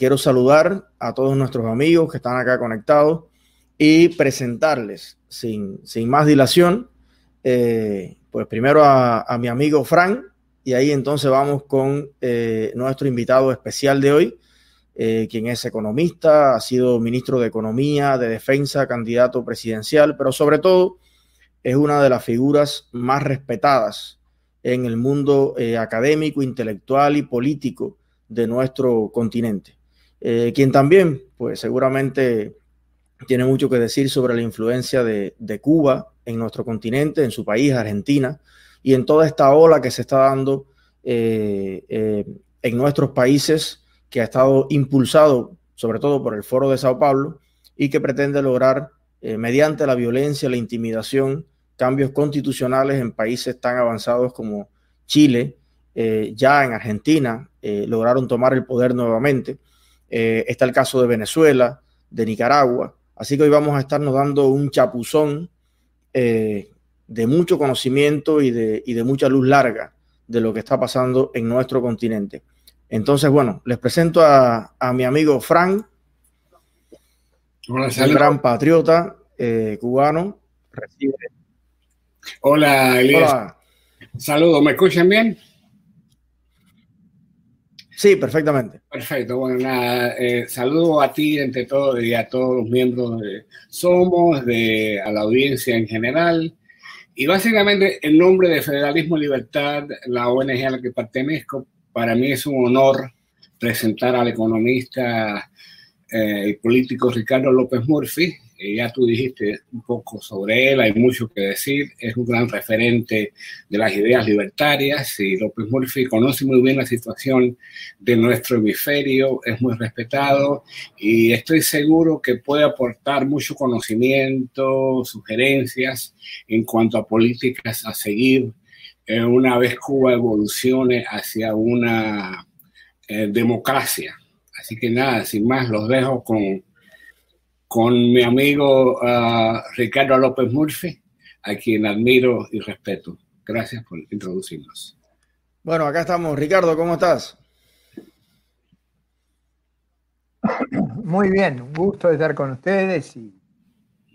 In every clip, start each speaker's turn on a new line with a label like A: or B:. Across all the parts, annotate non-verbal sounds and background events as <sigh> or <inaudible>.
A: quiero saludar a todos nuestros amigos que están acá conectados y presentarles sin, sin más dilación, eh, pues primero a, mi amigo Frank y ahí entonces vamos con eh, nuestro invitado especial de hoy, eh, quien es economista, ha sido ministro de Economía, de Defensa, candidato presidencial, pero sobre todo es una de las figuras más respetadas en el mundo eh, académico, intelectual y político de nuestro continente. Eh, quien también, pues seguramente tiene mucho que decir sobre la influencia de, Cuba en nuestro continente, en su país, Argentina, y en toda esta ola que se está dando eh, eh, en nuestros países, que ha estado impulsado sobre todo por el Foro de Sao Paulo y que pretende lograr, eh, mediante la violencia, la intimidación, cambios constitucionales en países tan avanzados como Chile, ya en Argentina, lograron tomar el poder nuevamente. Eh, está el caso de Venezuela, de Nicaragua. Así que hoy vamos a estarnos dando un chapuzón de mucho conocimiento y de, y de mucha luz larga de lo que está pasando en nuestro continente. Entonces, bueno, les presento a, a mi amigo Frank,
B: Hola,
A: un gran patriota eh, cubano. Recibe.
B: Hola, Elías.
A: Hola.
B: Saludos, ¿me escuchan bien?
A: Sí, perfectamente.
B: Perfecto, bueno, nada, eh, saludo a ti entre todos y a todos los miembros de Somos, de, a la audiencia en general. Y básicamente, en nombre de Federalismo Libertad, la ONG a la que pertenezco, para mí es un honor presentar al economista eh, y político Ricardo López Murphy. Ya tú dijiste un poco sobre él, hay mucho que decir. Es un gran referente de las ideas libertarias y López Murphy conoce muy bien la situación de nuestro hemisferio, es muy respetado y estoy seguro que puede aportar mucho conocimiento, sugerencias en cuanto a políticas a seguir eh, una vez Cuba evolucione hacia una eh, democracia. Así que nada, sin más, los dejo con, con mi amigo uh, Ricardo López Murphy, a quien admiro y respeto. Gracias por introducirnos.
A: Bueno, acá estamos. Ricardo, ¿cómo estás?
C: Muy bien, un gusto de estar con ustedes y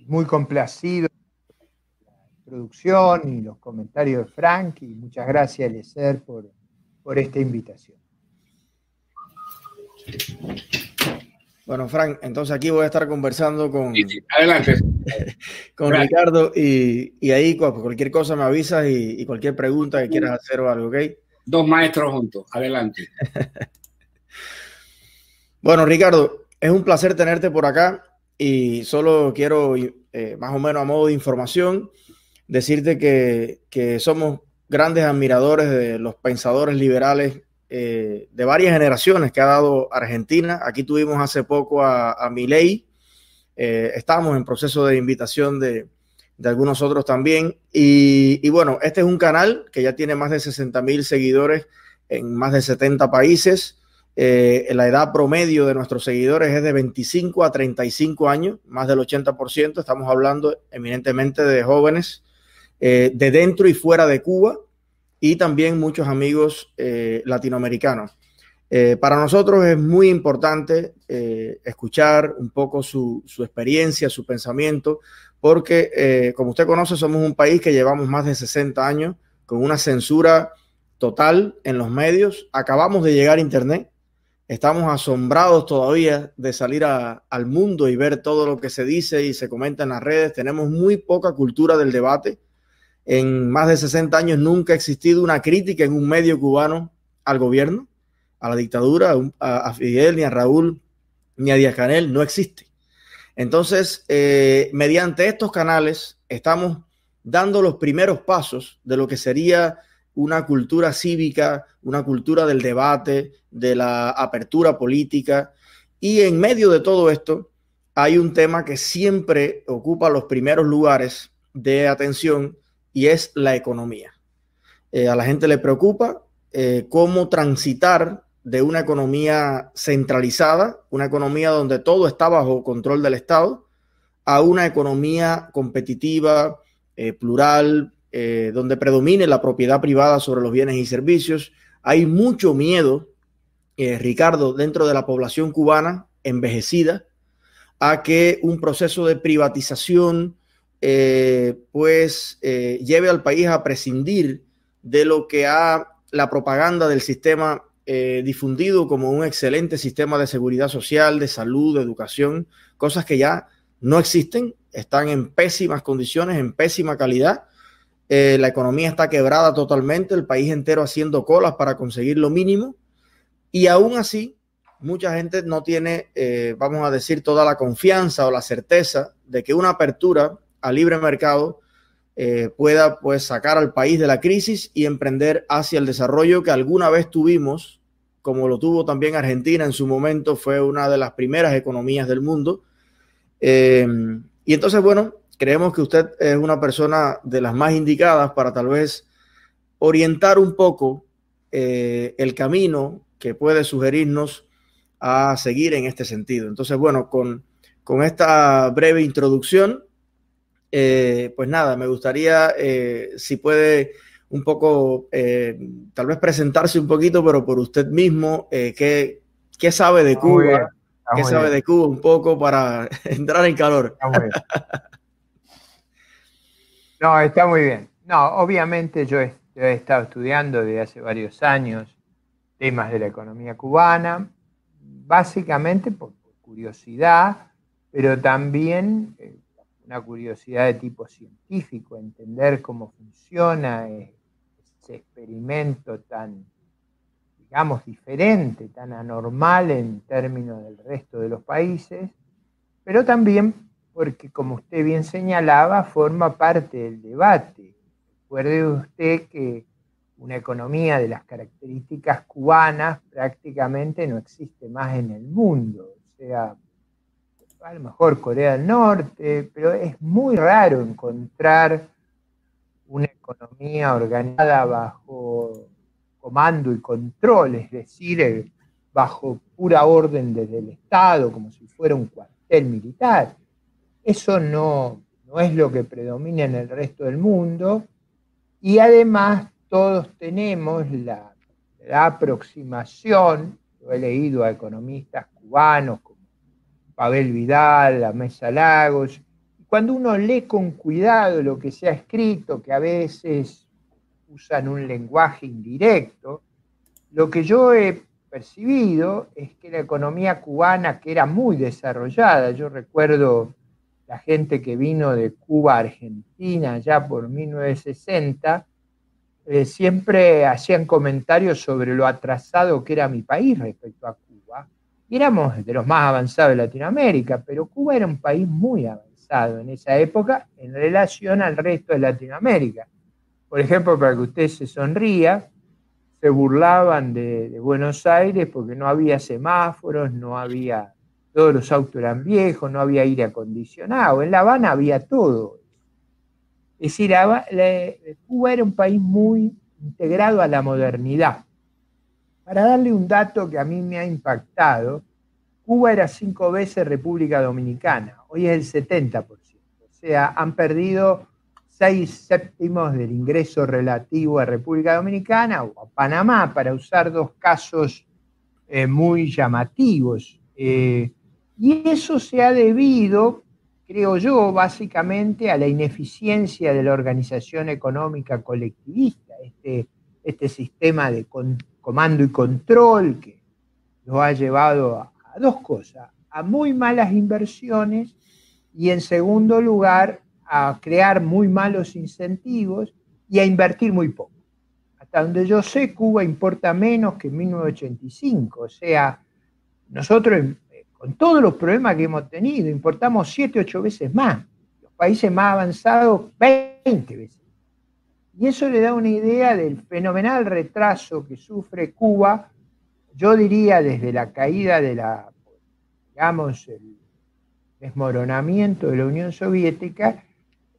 C: muy complacido con la introducción y los comentarios de Frank y muchas gracias, Eliezer, por, por esta invitación.
A: Bueno, Frank, entonces aquí voy a estar conversando con,
B: Sí, sí, adelante. <laughs>
A: con. Ricardo y, y ahí cu- cualquier cosa me avisas y, y cualquier pregunta que quieras hacer o algo, ¿ok?
B: Dos maestros juntos, adelante. <laughs>
A: Bueno, Ricardo, es un placer tenerte por acá y solo quiero, eh, más o menos a modo de información, decirte que, que somos grandes admiradores de los pensadores liberales eh, de varias generaciones que ha dado Argentina. Aquí tuvimos hace poco a, a Milei, eh, estamos en proceso de invitación de, de algunos otros también. Y, bueno, este es un canal que ya tiene más de 60 mil seguidores en más de 70 países. Eh, la edad promedio de nuestros seguidores es de 25 a 35 años, más del 80%. Estamos hablando eminentemente de jóvenes eh, de dentro y fuera de Cuba y también muchos amigos eh, latinoamericanos. Eh, para nosotros es muy importante eh, escuchar un poco su, su, experiencia, su pensamiento, porque como usted conoce, somos un país que llevamos más de 60 años con una censura total en los medios. Acabamos de llegar a Internet, estamos asombrados todavía de salir al mundo y ver todo lo que se dice y se comenta en las redes. Tenemos muy poca cultura del debate. En más de 60 años nunca ha existido una crítica en un medio cubano al gobierno, a la dictadura, a, Fidel, ni a Raúl, ni a Díaz Canel. No existe. Entonces, eh, mediante estos canales estamos dando los primeros pasos de lo que sería una cultura cívica, una cultura del debate, de la apertura política. Y en medio de todo esto hay un tema que siempre ocupa los primeros lugares de atención y es la economía. Eh, a la gente le preocupa eh, cómo transitar de una economía centralizada, una economía donde todo está bajo control del Estado, a una economía competitiva, eh, plural, donde predomine la propiedad privada sobre los bienes y servicios. Hay mucho miedo Ricardo, dentro de la población cubana envejecida, a que un proceso de privatización eh, pues eh, lleve al país a prescindir de lo que ha la propaganda del sistema difundido como un excelente sistema de seguridad social, de salud, de educación, cosas que ya no existen, están en pésimas condiciones, en pésima calidad. la economía está quebrada totalmente, el país entero haciendo colas para conseguir lo mínimo y aún así, mucha gente no tiene, eh, vamos a decir, toda la confianza o la certeza de que una apertura a libre mercado eh, pueda pues sacar al país de la crisis y emprender hacia el desarrollo que alguna vez tuvimos, como lo tuvo también Argentina en su momento, fue una de las primeras economías del mundo. Eh, y entonces, bueno, creemos que usted es una persona de las más indicadas para tal vez orientar un poco el camino que puede sugerirnos a seguir en este sentido. Entonces, bueno, con, esta breve introducción, eh, pues nada, me gustaría eh, si puede un poco, eh, tal vez presentarse un poquito, pero por usted mismo, ¿qué, ¿qué, sabe de Cuba? ¿Qué sabe de Cuba un poco para <laughs> entrar en calor?
C: no, está muy bien. No, obviamente yo he estado estudiando desde hace varios años temas de la economía cubana, básicamente por, curiosidad, pero también una curiosidad de tipo científico, entender cómo funciona ese experimento tan, digamos, diferente, tan anormal en términos del resto de los países, pero también porque, como usted bien señalaba, forma parte del debate. Recuerde usted que una economía de las características cubanas prácticamente no existe más en el mundo. O sea, a lo mejor Corea del Norte, pero es muy raro encontrar una economía organizada bajo comando y control, es decir, eh, bajo pura orden desde el Estado, como si fuera un cuartel militar. Eso no, no es lo que predomina en el resto del mundo y además todos tenemos la, aproximación, lo he leído a economistas cubanos Pavel Vidal, la Mesa Lagos, cuando uno lee con cuidado lo que se ha escrito, que a veces usan un lenguaje indirecto, lo que yo he percibido es que la economía cubana, que era muy desarrollada, yo recuerdo la gente que vino de Cuba a Argentina ya por 1960, eh, siempre hacían comentarios sobre lo atrasado que era mi país respecto a. Y éramos de los más avanzados de Latinoamérica, pero Cuba era un país muy avanzado en esa época en relación al resto de Latinoamérica. Por ejemplo, para que usted se sonría, se burlaban de, de Buenos Aires porque no había semáforos, no había, todos los autos eran viejos, no había aire acondicionado. En La Habana había todo es decir, Cuba era un país muy integrado a la modernidad. Para darle un dato que a mí me ha impactado, Cuba era cinco veces República Dominicana, hoy es el 70%. O sea, han perdido seis séptimos del ingreso relativo a República Dominicana o a Panamá, para usar dos casos eh, muy llamativos. Eh, y eso se ha debido creo yo, básicamente a la ineficiencia de la organización económica colectivista, este, este sistema de comando y control que nos ha llevado a, dos cosas, a muy malas inversiones y en segundo lugar a crear muy malos incentivos y a invertir muy poco. Hasta donde yo sé, Cuba importa menos que en 1985, o sea, nosotros con todos los problemas que hemos tenido, importamos 7, 8 veces más. Los países más avanzados, 20 veces. Y eso le da una idea del fenomenal retraso que sufre Cuba, yo diría desde la caída de la, digamos, el desmoronamiento de la Unión Soviética,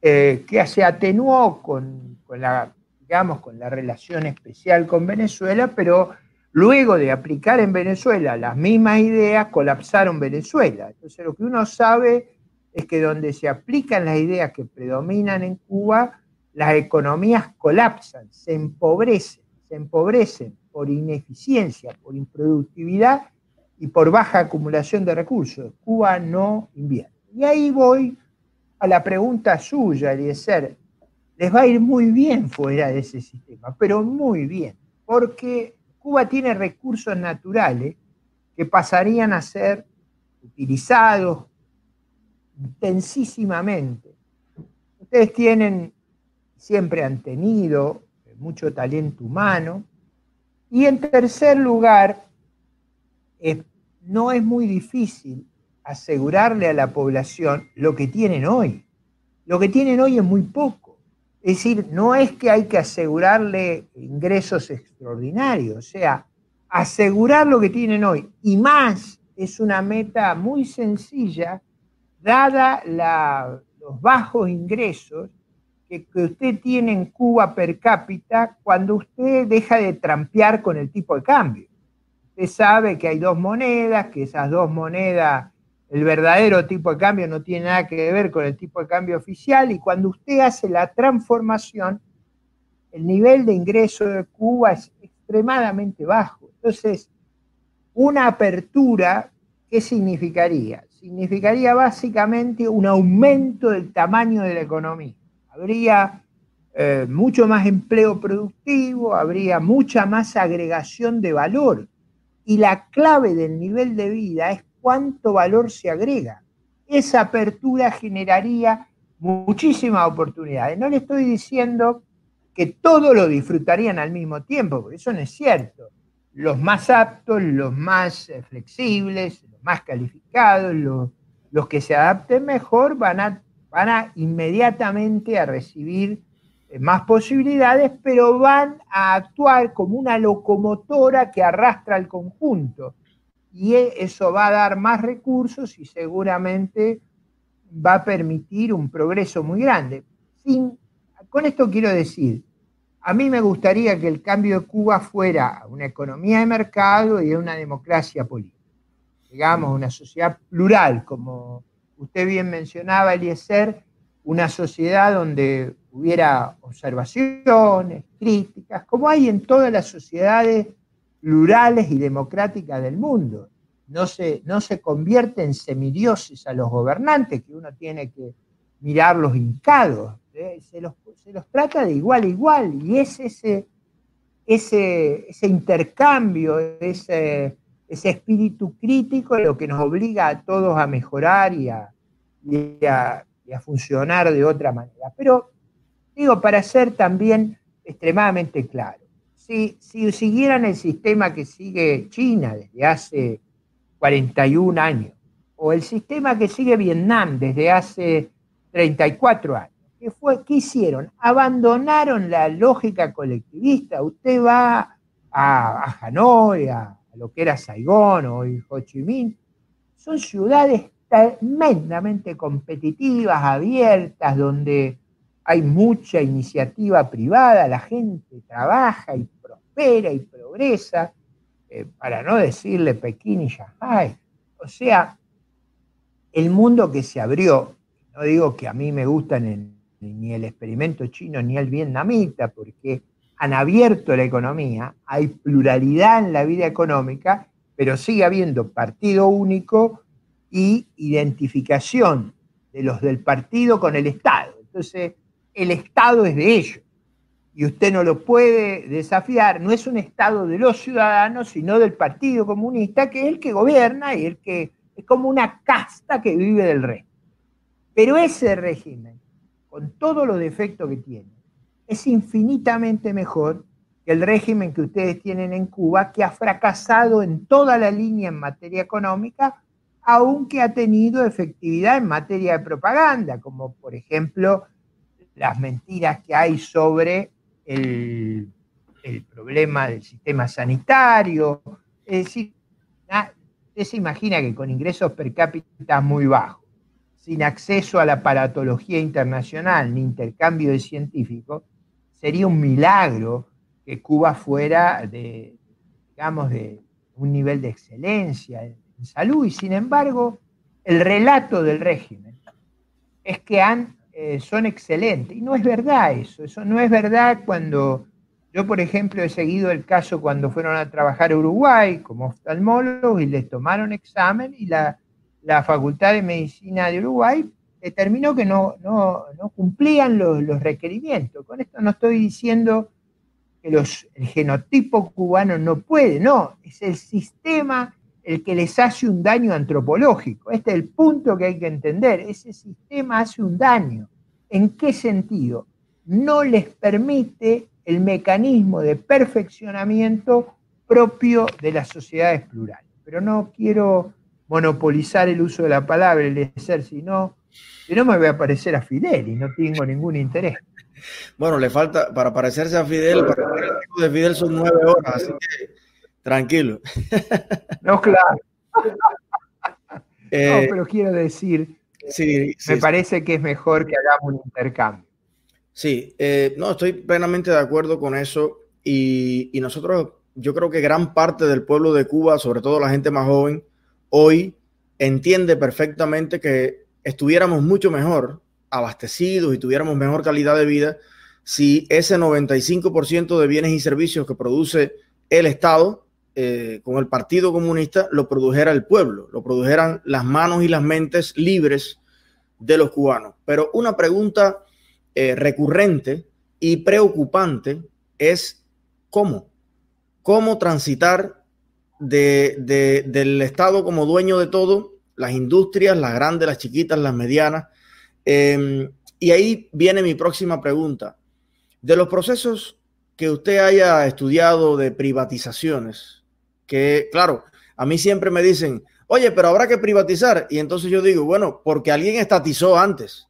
C: eh, que se atenuó con, con, la, digamos, con la relación especial con Venezuela, pero Luego de aplicar en Venezuela las mismas ideas, colapsaron Venezuela. Entonces lo que uno sabe es que donde se aplican las ideas que predominan en Cuba, las economías colapsan, se empobrecen, se empobrecen, por ineficiencia, por improductividad y por baja acumulación de recursos. Cuba no invierte. Y ahí voy a la pregunta suya, Eliezer. Les va a ir muy bien fuera de ese sistema, pero muy bien, porque Cuba tiene recursos naturales que pasarían a ser utilizados intensísimamente. Ustedes tienen, siempre han tenido mucho talento humano. Y en tercer lugar, no es muy difícil asegurarle a la población lo que tienen hoy. Lo que tienen hoy es muy poco. Es decir, no es que hay que asegurarle ingresos extraordinarios, o sea, asegurar lo que tienen hoy y más es una meta muy sencilla, dada los bajos ingresos que, usted tiene en Cuba per cápita cuando usted deja de trampear con el tipo de cambio. Usted sabe que hay dos monedas, que esas dos monedas, el verdadero tipo de cambio no tiene nada que ver con el tipo de cambio oficial y cuando usted hace la transformación, el nivel de ingreso de Cuba es extremadamente bajo. Entonces, una apertura, ¿qué significaría? Significaría básicamente un aumento del tamaño de la economía habría eh, mucho más empleo productivo, habría mucha más agregación de valor. Y la clave del nivel de vida es cuánto valor se agrega. Esa apertura generaría muchísimas oportunidades. No le estoy diciendo que todos lo disfrutarían al mismo tiempo, porque eso no es cierto. Los más aptos, los más eh, flexibles, los más calificados, los, los que se adapten mejor van a van a inmediatamente a recibir eh, más posibilidades, pero van a actuar como una locomotora que arrastra al conjunto. Y e, eso va a dar más recursos y seguramente va a permitir un progreso muy grande. Sin, con esto quiero decir, a mí me gustaría que el cambio de Cuba fuera una economía de mercado y una democracia política. Digamos, una sociedad plural, como usted bien mencionaba, Eliezer, una sociedad donde hubiera observaciones, críticas, como hay en todas las sociedades plurales y democráticas del mundo. No se, no se convierte en semidioses a los gobernantes, que uno tiene que mirarlos hincados. ¿eh? Se, los, se, los, trata de igual a igual, y es ese, ese, ese intercambio, ese, ese espíritu crítico lo que nos obliga a todos a mejorar y a, funcionar de otra manera. Pero digo, para ser también extremadamente claro, si, si siguieran el sistema que sigue China desde hace 41 años, o el sistema que sigue Vietnam desde hace 34 años, ¿qué, fue, ¿qué hicieron? Abandonaron la lógica colectivista. Usted va a, a Hanoi, a lo que era Saigón o Ho Chi Minh, son ciudades tremendamente competitivas, abiertas, donde hay mucha iniciativa privada, la gente trabaja y prospera y progresa, eh, para no decirle Pekín y Shanghai. O sea, el mundo que se abrió, no digo que a mí me gustan ni el experimento chino ni el vietnamita, porque han abierto la economía, hay pluralidad en la vida económica, pero sigue habiendo partido único y identificación de los del partido con el Estado. Entonces, el Estado es de ellos y usted no lo puede desafiar. No es un Estado de los ciudadanos, sino del Partido Comunista, que es el que gobierna y el que es como una casta que vive del rey. Pero ese régimen, con todos los defectos que tiene, es infinitamente mejor que el régimen que ustedes tienen en Cuba, que ha fracasado en toda la línea en materia económica, aunque ha tenido efectividad en materia de propaganda, como por ejemplo las mentiras que hay sobre el, problema del sistema sanitario. Es decir, usted se imagina que con ingresos per cápita muy bajos, sin acceso a la paratología internacional ni intercambio de científicos, sería un milagro que Cuba fuera de, digamos, de un nivel de excelencia en salud. Y sin embargo el relato del régimen es que eh, son excelentes. Y no es verdad eso, eso no es verdad cuando Yo, por ejemplo, he seguido el caso cuando fueron a trabajar a Uruguay como oftalmólogos y les tomaron examen y la, Facultad de Medicina de Uruguay determinó que no, no, cumplían los, los, requerimientos. Con esto no estoy diciendo que los, el genotipo cubano no puede, no, es el sistema el que les hace un daño antropológico. Este es el punto que hay que entender. Ese sistema hace un daño. ¿En qué sentido? No les permite el mecanismo de perfeccionamiento propio de las sociedades plurales. Pero no quiero monopolizar el uso de la palabra, el ser, sino, si no me voy a parecer a Fidel y no tengo ningún interés.
A: Bueno, le falta, para parecerse a Fidel, para el de Fidel son nueve horas, así que tranquilo.
C: No, claro. Eh, no, pero quiero decir, sí, me parece que es mejor que hagamos un intercambio.
A: Sí, eh, no, estoy plenamente de acuerdo con eso y, nosotros, yo creo que gran parte del pueblo de Cuba, sobre todo la gente más joven, hoy entiende perfectamente que estuviéramos mucho mejor abastecidos y tuviéramos mejor calidad de vida si ese 95% de bienes y servicios que produce el Estado eh, con el Partido Comunista lo produjera el pueblo, lo produjeran las manos y las mentes libres de los cubanos. Pero una pregunta eh, recurrente y preocupante es cómo, cómo transitar del Estado como dueño de todo, las industrias, las grandes, las chiquitas, las medianas. Em, y ahí viene mi próxima pregunta. De los procesos que usted haya estudiado de privatizaciones, que claro, a mí siempre me dicen, oye, pero habrá que privatizar. Y entonces yo digo, bueno, porque alguien estatizó antes.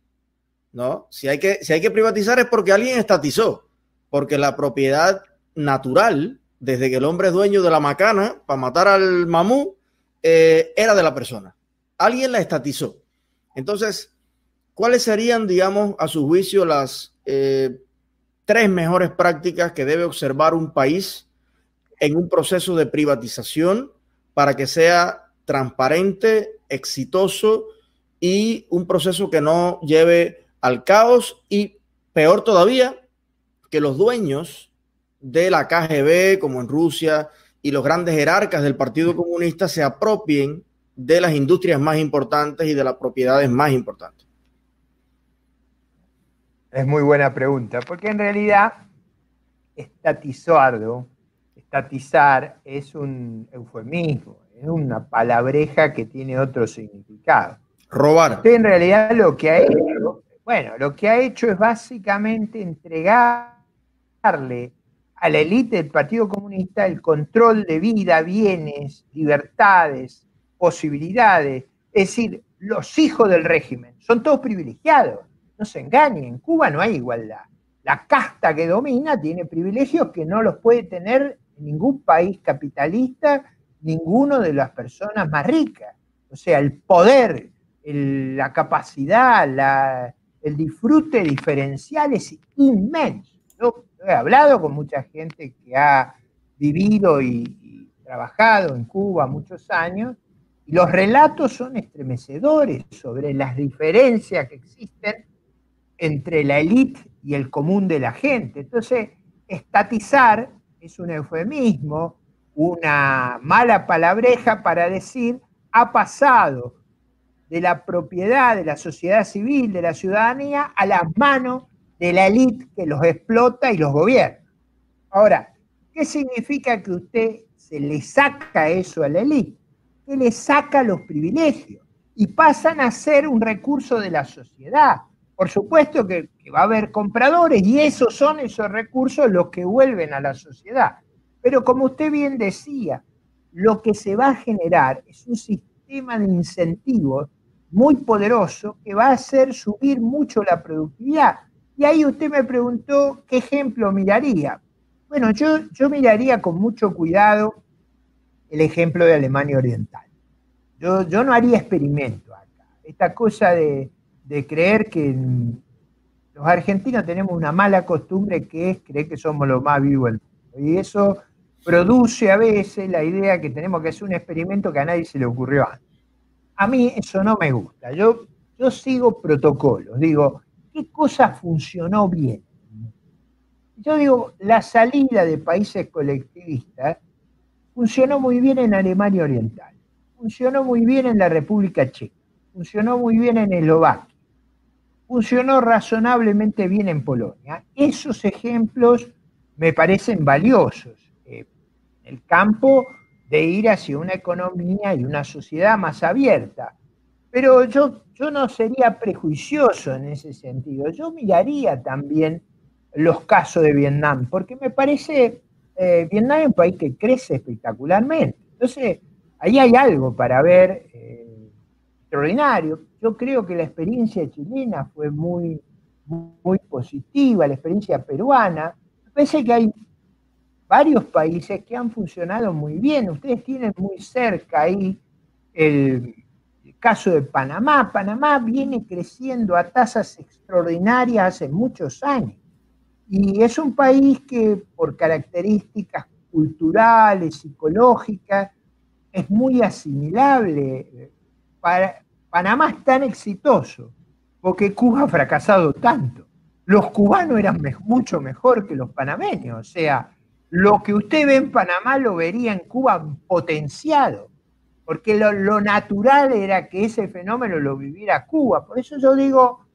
A: ¿no? Si hay, que, si hay que privatizar es porque alguien estatizó, porque la propiedad natural, desde que el hombre es dueño de la macana para matar al mamú, eh, era de la persona. Alguien la estatizó. Entonces, ¿cuáles serían, digamos, a su juicio, las eh, tres mejores prácticas que debe observar un país en un proceso de privatización para que sea transparente, exitoso y un proceso que no lleve al caos y peor todavía, que los dueños de la KGB, como en Rusia, y los grandes jerarcas del Partido Comunista se apropien de las industrias más importantes y de las propiedades más importantes.
C: Es muy buena pregunta, porque en realidad estatizarlo, estatizar es un eufemismo, es una palabreja que tiene otro significado.
A: Robar.
C: Usted en realidad lo que ha hecho bueno, lo que ha hecho es básicamente entregarle a la élite del Partido Comunista el control de vida, bienes, libertades, posibilidades. Es decir, los hijos del régimen son todos privilegiados. No se engañen, en Cuba no hay igualdad. La casta que domina tiene privilegios que no los puede tener en ningún país capitalista, ninguno de las personas más ricas. O sea, el poder, la capacidad, el disfrute diferencial es inmenso. Yo he hablado con mucha gente que ha vivido y, trabajado en Cuba muchos años los relatos son estremecedores sobre las diferencias que existen entre la élite y el común de la gente. Entonces, estatizar es un eufemismo, una mala palabreja para decir ha pasado de la propiedad de la sociedad civil, de la ciudadanía, a las manos de la élite que los explota y los gobierna. Ahora, ¿qué significa que usted se le saca eso a la élite? Que le saca los privilegios y pasan a ser un recurso de la sociedad. Por supuesto que, que va a haber compradores y esos son esos recursos los que vuelven a la sociedad. Pero como usted bien decía, lo que se va a generar es un sistema de incentivos muy poderoso que va a hacer subir mucho la productividad. Y ahí usted me preguntó qué ejemplo miraría. Bueno, yo, yo miraría con mucho cuidado el ejemplo de Alemania Oriental. Yo, yo no haría experimento acá. Esta cosa de, creer que los argentinos tenemos una mala costumbre que es creer que somos los más vivos del mundo. Y eso produce a veces la idea que tenemos que hacer un experimento que a nadie se le ocurrió antes. A mí eso no me gusta. Yo, yo sigo protocolos. Digo, ¿qué cosa funcionó bien? Yo digo, la salida de países colectivistas funcionó muy bien en Alemania Oriental, funcionó muy bien en la República Checa, funcionó muy bien en Eslovaquia, funcionó razonablemente bien en Polonia. Esos ejemplos me parecen valiosos. Eh, el campo de ir hacia una economía y una sociedad más abierta. Pero yo, yo no sería prejuicioso en ese sentido. Yo miraría también los casos de Vietnam, porque me parece, eh, Vietnam es un país que crece espectacularmente. Entonces, ahí hay algo para ver eh, extraordinario. Yo creo que la experiencia chilena fue muy, muy positiva, la experiencia peruana. Parece que hay varios países que han funcionado muy bien. Ustedes tienen muy cerca ahí el, caso de Panamá. Panamá viene creciendo a tasas extraordinarias hace muchos años. Y es un país que por características culturales, psicológicas, es muy asimilable. Panamá es tan exitoso porque Cuba ha fracasado tanto. Los cubanos eran mucho mejor que los panameños, o sea, lo que usted ve en Panamá lo vería en Cuba potenciado, porque lo, natural era que ese fenómeno lo viviera Cuba. Por eso yo digo,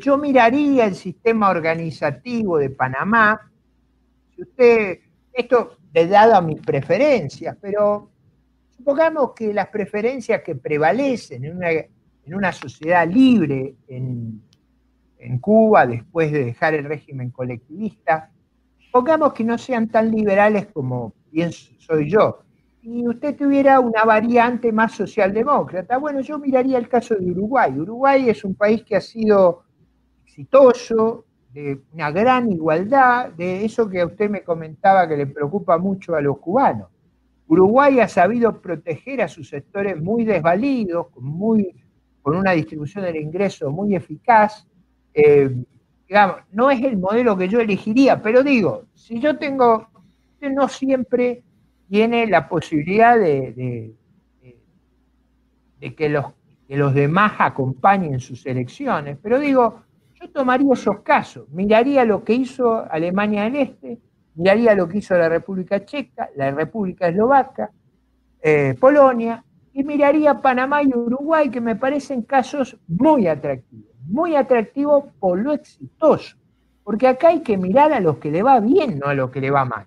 C: yo miraría el sistema organizativo de Panamá, si usted, esto de dado a mis preferencias, pero supongamos que las preferencias que prevalecen en una, en una sociedad libre en, en Cuba después de dejar el régimen colectivista, pongamos que no sean tan liberales como pienso soy yo, y usted tuviera una variante más socialdemócrata, bueno, yo miraría el caso de Uruguay. Uruguay es un país que ha sido exitoso, de una gran igualdad, de eso que usted me comentaba que le preocupa mucho a los cubanos. Uruguay ha sabido proteger a sus sectores muy desvalidos, muy, con una distribución del ingreso muy eficaz, eh, digamos, no es el modelo que yo elegiría, pero digo, si yo tengo, no siempre tiene la posibilidad de, de, que, los, que los demás acompañen sus elecciones, pero digo, yo tomaría esos casos, miraría lo que hizo Alemania del Este, miraría lo que hizo la República Checa, la República Eslovaca, eh, Polonia, y miraría Panamá y Uruguay, que me parecen casos muy atractivos muy atractivo por lo exitoso. Porque acá hay que mirar a los que le va bien, no a los que le va mal.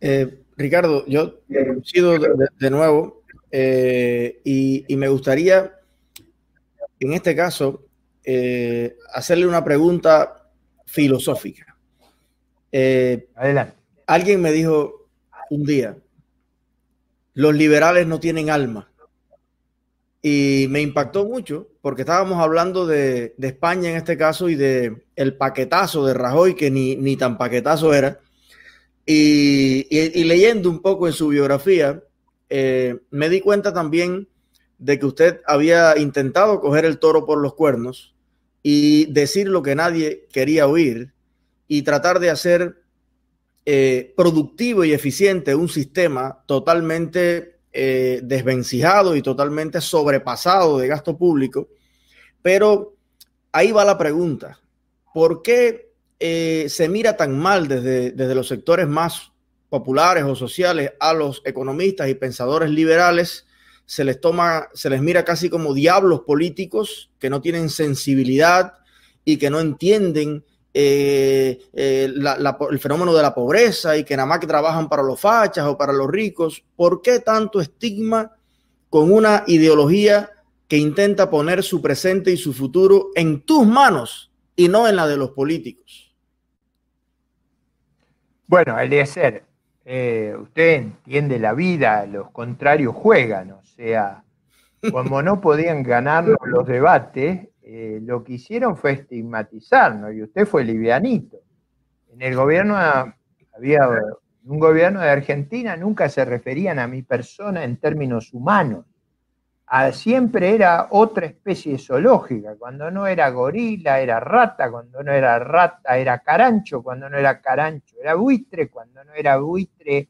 A: Eh, Ricardo, yo coincido de, de nuevo eh, y, me gustaría, en este caso, eh, hacerle una pregunta filosófica.
C: Adelante.
A: Alguien me dijo un día, los liberales no tienen alma. Y me impactó mucho porque estábamos hablando de, España en este caso y de el paquetazo de Rajoy, que ni, ni tan paquetazo era. Y, leyendo un poco en su biografía, eh, me di cuenta también de que usted había intentado coger el toro por los cuernos y decir lo que nadie quería oír y tratar de hacer eh, productivo y eficiente un sistema totalmente eh, desvencijado y totalmente sobrepasado de gasto público. Pero ahí va la pregunta. ¿Por qué eh, se mira tan mal desde, desde los sectores más populares o sociales a los economistas y pensadores liberales? Se les toma, se les mira casi como diablos políticos que no tienen sensibilidad y que no entienden eh, eh, el fenómeno de la pobreza y que nada más que trabajan para los fachas o para los ricos. ¿Por qué tanto estigma con una ideología que intenta poner su presente y su futuro en tus manos y no en la de los políticos?
C: Bueno, Eliezer, eh, usted entiende la vida, los contrarios juegan, sea, como no podían ganar los debates, eh, lo que hicieron fue estigmatizarnos y usted fue livianito. En el gobierno había un gobierno de Argentina nunca se referían a mi persona en términos humanos. siempre era otra especie zoológica. Cuando no era gorila, era rata. Cuando no era rata, era carancho. Cuando no era carancho, era buitre. Cuando no era buitre,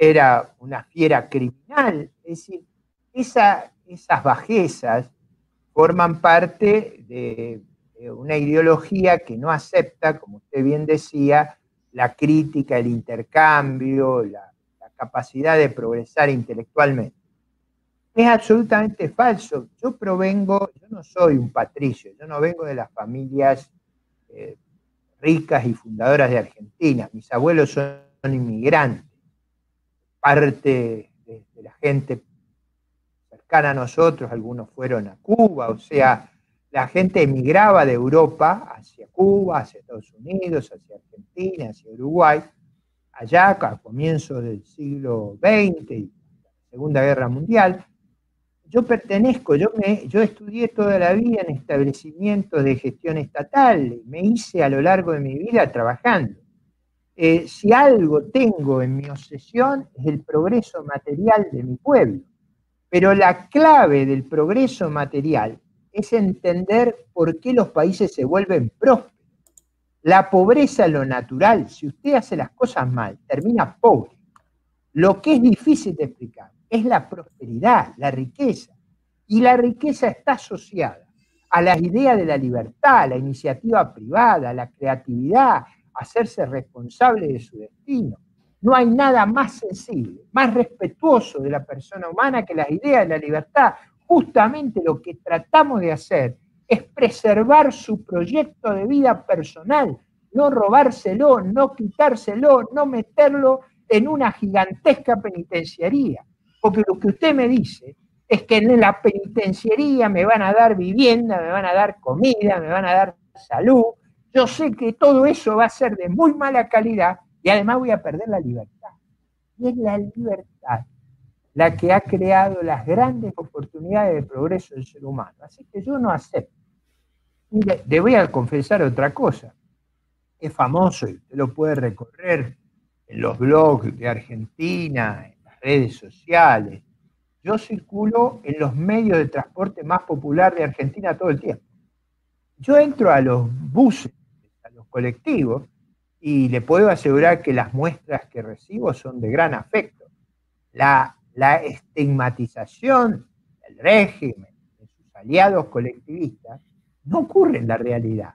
C: era una fiera criminal. Es decir, esas bajezas forman parte de, una ideología que no acepta, como usted bien decía, la crítica, el intercambio, la, capacidad de progresar intelectualmente. Es absolutamente falso. Yo provengo, yo no soy un patricio, yo no vengo de las familias eh, ricas y fundadoras de Argentina. Mis abuelos son inmigrantes, parte de, la gente cercana a nosotros, algunos fueron a Cuba, o sea, la gente emigraba de Europa hacia Cuba, hacia Estados Unidos, hacia Argentina, hacia Uruguay, allá a comienzos del siglo XX y la Segunda Guerra Mundial. Yo pertenezco, yo, me, yo estudié toda la vida en establecimientos de gestión estatal, me hice a lo largo de mi vida trabajando. Eh, si algo tengo en mi obsesión es el progreso material de mi pueblo, pero la clave del progreso material es entender por qué los países se vuelven prósperos. La pobreza es lo natural. Si usted hace las cosas mal, termina pobre. Lo que es difícil de explicar es la prosperidad, la riqueza. Y la riqueza está asociada a la idea de la libertad, la iniciativa privada, la creatividad, hacerse responsable de su destino. No hay nada más sensible, más respetuoso de la persona humana que las ideas de la libertad, justamente lo que tratamos de hacer es preservar su proyecto de vida personal, no robárselo, no quitárselo, no meterlo en una gigantesca penitenciaría. Porque lo que usted me dice es que en la penitenciaría me van a dar vivienda, me van a dar comida, me van a dar salud. Yo sé que todo eso va a ser de muy mala calidad y además voy a perder la libertad. Y es la libertad la que ha creado las grandes oportunidades de progreso del ser humano. Así que yo no acepto. Mire, le voy a confesar otra cosa. Es famoso y usted lo puede recorrer en los blogs de Argentina, en las redes sociales. Yo circulo en los medios de transporte más popular de Argentina todo el tiempo. Yo entro a los buses, colectivos, y le puedo asegurar que las muestras que recibo son de gran afecto. La estigmatización del régimen, de sus aliados colectivistas, no ocurre en la realidad.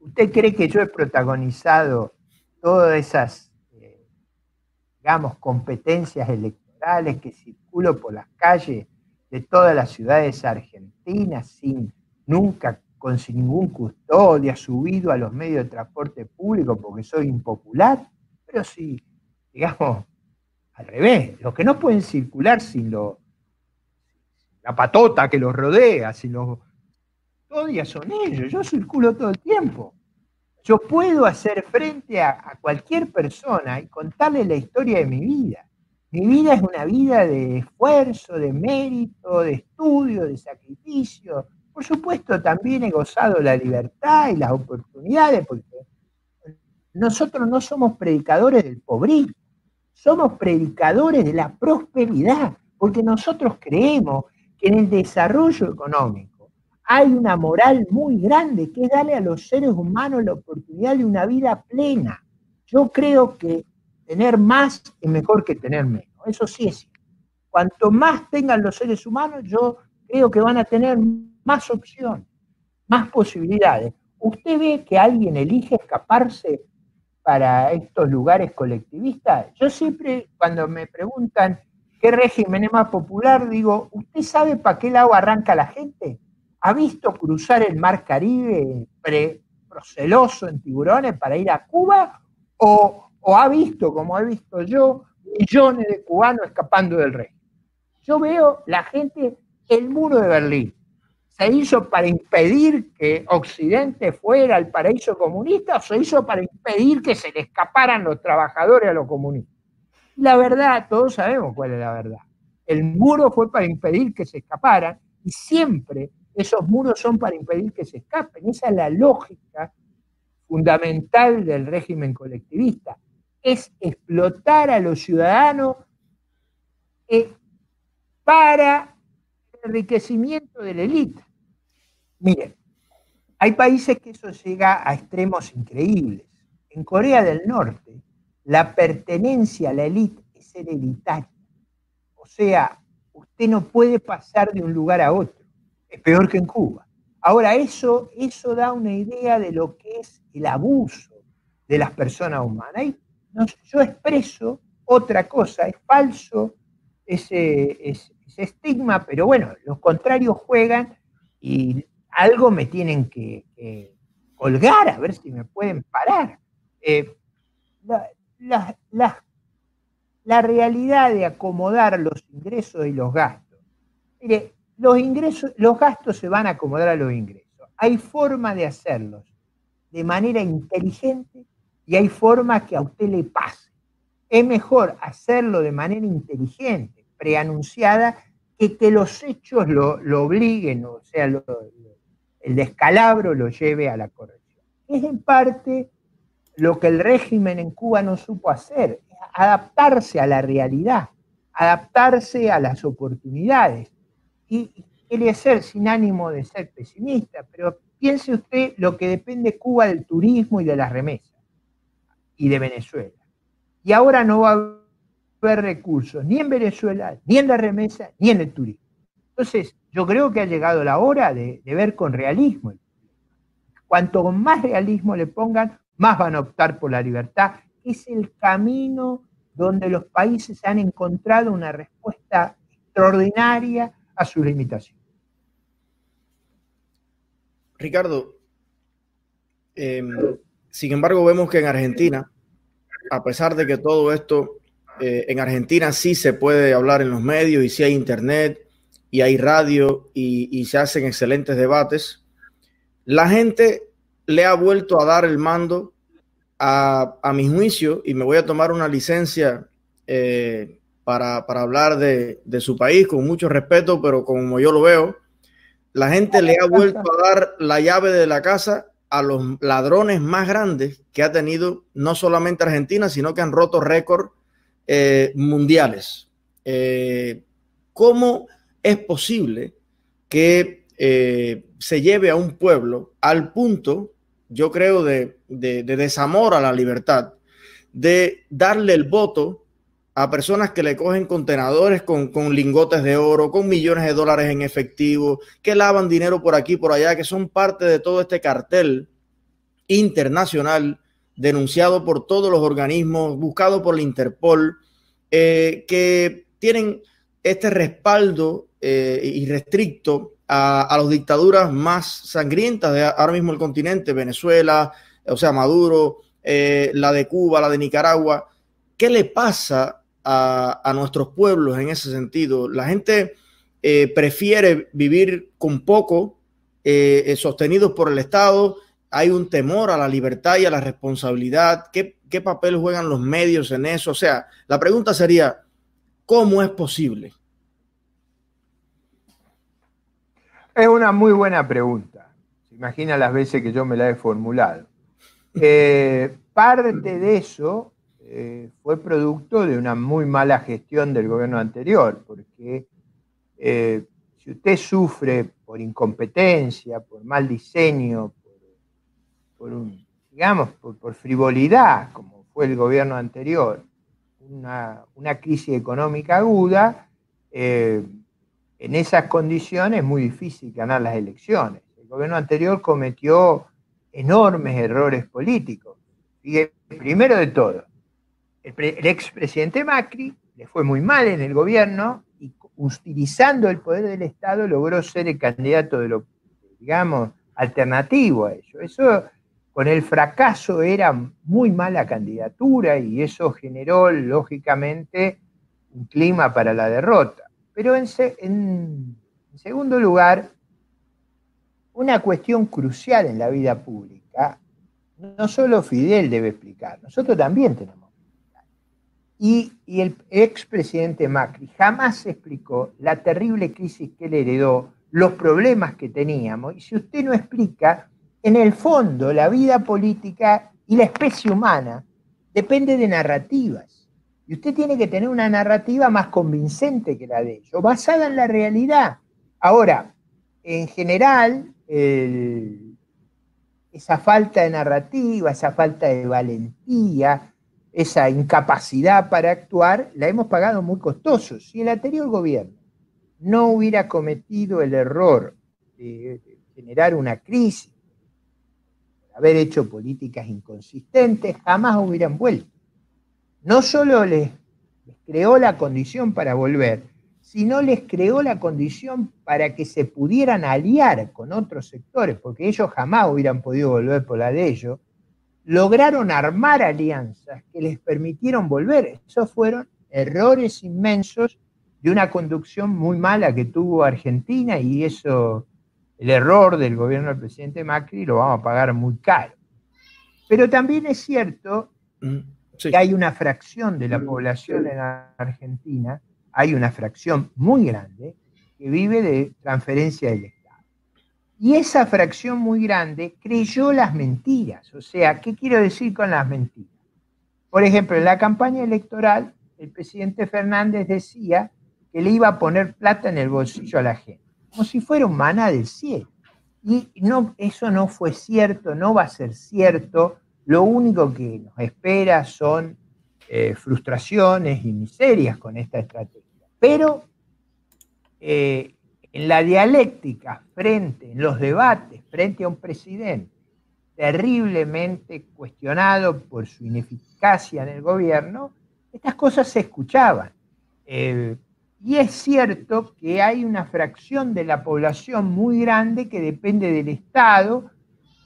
C: ¿Usted cree que yo he protagonizado todas esas, eh, digamos, competencias electorales que circulo por las calles de todas las ciudades argentinas sin nunca, con sin ningún custodia, subido a los medios de transporte público porque soy impopular? Pero si, digamos, al revés, los que no pueden circular sin lo, la patota que los rodea, sin los todavía son ellos. Yo circulo todo el tiempo. Yo puedo hacer frente a, cualquier persona y contarle la historia de mi vida. Mi vida es una vida de esfuerzo, de mérito, de estudio, de sacrificio. Por supuesto, también he gozado la libertad y las oportunidades, porque nosotros no somos predicadores del pobrismo somos predicadores de la prosperidad, porque nosotros creemos que en el desarrollo económico hay una moral muy grande que es darle a los seres humanos la oportunidad de una vida plena. Yo creo que tener más es mejor que tener menos, eso sí es cierto. Cuanto más tengan los seres humanos, yo creo que van a tener más opciones, más posibilidades. Usted ve que alguien elige escaparse para estos lugares colectivistas? Yo siempre, cuando me preguntan qué régimen es más popular, digo, ¿usted sabe para qué lado arranca la gente? ¿Ha visto cruzar el mar Caribe proceloso en tiburones para ir a Cuba? ¿O, ¿O ha visto, como he visto yo, millones de cubanos escapando del régimen? Yo veo la gente, el muro de Berlín, ¿Se hizo para impedir que Occidente fuera el paraíso comunista o se hizo para impedir que se le escaparan los trabajadores a los comunistas? La verdad, todos sabemos cuál es la verdad. El muro fue para impedir que se escaparan y siempre esos muros son para impedir que se escapen. Esa es la lógica fundamental del régimen colectivista. Es explotar a los ciudadanos eh, para el enriquecimiento de la élite. Miren, hay países que eso llega a extremos increíbles. En Corea del Norte, la pertenencia a la élite es hereditaria. O sea, usted no puede pasar de un lugar a otro. Es peor que en Cuba. Ahora, eso, eso da una idea de lo que es el abuso de las personas humanas. yo expreso otra cosa, es falso ese, estigma, pero bueno, los contrarios juegan y algo me tienen que, colgar a ver si me pueden parar. Eh, la, la realidad de acomodar los ingresos y los gastos. Mire, los ingresos, los gastos se van a acomodar a los ingresos. Hay forma de hacerlos de manera inteligente y hay forma que a usted le pase. Es mejor hacerlo de manera inteligente, preanunciada, que que los hechos lo, obliguen, o sea, el descalabro lo lleve a la corrección. Es en parte lo que el régimen en Cuba no supo hacer, adaptarse a la realidad, adaptarse a las oportunidades. Y quiere ser sin ánimo de ser pesimista, pero piense usted lo que depende Cuba del turismo y de las remesas, y de Venezuela. Y ahora no va a haber recursos ni en Venezuela, ni en la remesa, ni en el turismo. Entonces, yo creo que ha llegado la hora de, ver con realismo. Cuanto más realismo le pongan, más van a optar por la libertad. Es el camino donde los países han encontrado una respuesta extraordinaria a sus limitaciones.
A: Ricardo, em, sin embargo, vemos que en Argentina, a pesar de que todo esto, eh, en Argentina sí se puede hablar en los medios y sí hay internet y hay radio y se hacen excelentes debates, la gente le ha vuelto a dar el mando a, mi juicio, y me voy a tomar una licencia eh, para, hablar de, su país con mucho respeto, pero como yo lo veo, la gente le ha vuelto a dar la llave de la casa a los ladrones más grandes que ha tenido no solamente Argentina, sino que han roto récords eh, mundiales. Eh, ¿Cómo es posible que se lleve a un pueblo al punto yo creo, de, desamor a la libertad, de darle el voto a personas que le cogen contenedores con, lingotes de oro, con millones de dólares en efectivo, que lavan dinero por aquí, por allá, que son parte de todo este cartel internacional denunciado por todos los organismos, buscado por la Interpol, eh, que tienen este respaldo eh, irrestricto a, las dictaduras más sangrientas de ahora mismo el continente, Venezuela, o sea, Maduro, eh, la de Cuba, la de Nicaragua. ¿Qué le pasa a, nuestros pueblos en ese sentido? La gente eh, prefiere vivir con poco, eh, sostenidos por el Estado. Hay un temor a la libertad y a la responsabilidad. ¿Qué, ¿Qué papel juegan los medios en eso? O sea, la pregunta sería, ¿cómo es posible?
C: Es una muy buena pregunta. Se imagina las veces que yo me la he formulado. Eh, parte de eso eh, fue producto de una muy mala gestión del gobierno anterior, porque eh, si usted sufre por incompetencia, por mal diseño, por, digamos, por, frivolidad, como fue el gobierno anterior, una, crisis económica aguda, en esas condiciones es muy difícil ganar las elecciones. El gobierno anterior cometió enormes errores políticos. primero de todo, el, expresidente Macri le fue muy mal en el gobierno y utilizando el poder del Estado logró ser el candidato de lo, digamos, alternativo a ello. Eso con el fracaso era muy mala candidatura y eso generó lógicamente un clima para la derrota. Pero en, segundo lugar, una cuestión crucial en la vida pública, no solo Fidel debe explicar, nosotros también tenemos que explicar. Y, y el expresidente Macri jamás explicó la terrible crisis que él heredó, los problemas que teníamos. Y si usted no explica, en el fondo la vida política y la especie humana depende de narrativas. Y usted tiene que tener una narrativa más convincente que la de ellos, basada en la realidad. Ahora, en general, esa falta de narrativa, esa falta de valentía, esa incapacidad para actuar, la hemos pagado muy costoso. Si el anterior gobierno no hubiera cometido el error de, generar una crisis, haber hecho políticas inconsistentes, jamás hubieran vuelto. No solo les, creó la condición para volver, sino les creó la condición para que se pudieran aliar con otros sectores, porque ellos jamás hubieran podido volver por la de ellos, lograron armar alianzas que les permitieron volver. Esos fueron errores inmensos de una conducción muy mala que tuvo Argentina y eso, el error del gobierno del presidente Macri lo vamos a pagar muy caro. Pero también es cierto que hay una fracción de la mm. población en Argentina, hay una fracción muy grande que vive de transferencia del Estado. Y esa fracción muy grande creyó las mentiras. O sea, ¿qué quiero decir con las mentiras? Por ejemplo, en la campaña electoral, el presidente Fernández decía que le iba a poner plata en el bolsillo a la gente, como si fuera un maná del cielo. Y no, eso no fue cierto, no va a ser cierto. Lo único que nos espera son eh, frustraciones y miserias con esta estrategia. Pero eh, en la dialéctica, frente, en los debates, frente a un presidente terriblemente cuestionado por su ineficacia en el gobierno, estas cosas se escuchaban. Eh, y es cierto que hay una fracción de la población muy grande que depende del Estado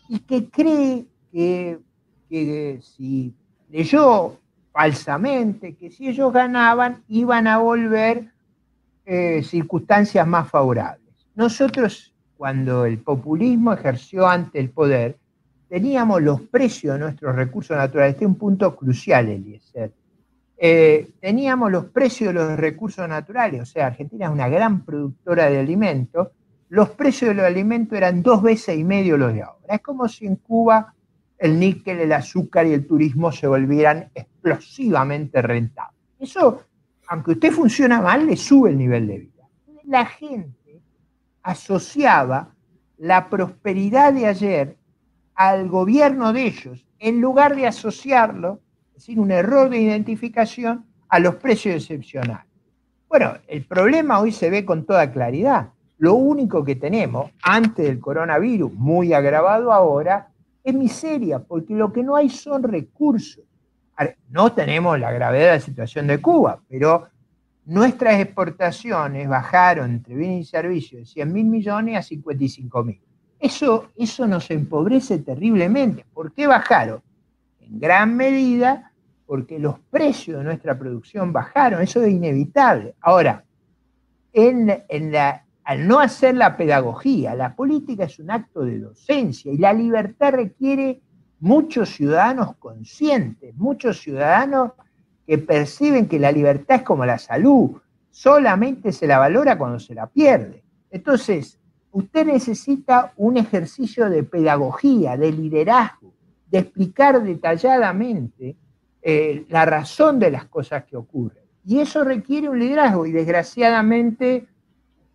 C: y que cree que, si leyó falsamente que si ellos ganaban iban a volver eh, circunstancias más favorables. Nosotros, cuando el populismo ejerció ante el poder, teníamos los precios de nuestros recursos naturales. Este es un punto crucial, Eliezer. Eh, teníamos los precios de los recursos naturales, o sea, Argentina es una gran productora de alimentos, los precios de los alimentos eran dos veces y medio los de ahora. Es como si en Cuba el níquel, el azúcar y el turismo se volvieran explosivamente rentables. Eso, aunque usted funciona mal, le sube el nivel de vida. La gente asociaba la prosperidad de ayer al gobierno de ellos, en lugar de asociarlo es decir, un error de identificación a los precios excepcionales. Bueno, el problema hoy se ve con toda claridad. Lo único que tenemos antes del coronavirus, muy agravado ahora, es miseria, porque lo que no hay son recursos. No tenemos la gravedad de la situación de Cuba, pero nuestras exportaciones bajaron entre bienes y servicios de 100 mil millones a 55 mil. Eso, eso nos empobrece terriblemente. ¿Por qué bajaron? en gran medida porque los precios de nuestra producción bajaron, eso es inevitable. Ahora, al no hacer la pedagogía, la política es un acto de docencia y la libertad requiere muchos ciudadanos conscientes, muchos ciudadanos que perciben que la libertad es como la salud, solamente se la valora cuando se la pierde. Entonces, usted necesita un ejercicio de pedagogía, de liderazgo, de explicar detalladamente eh, la razón de las cosas que ocurren. Y eso requiere un liderazgo y desgraciadamente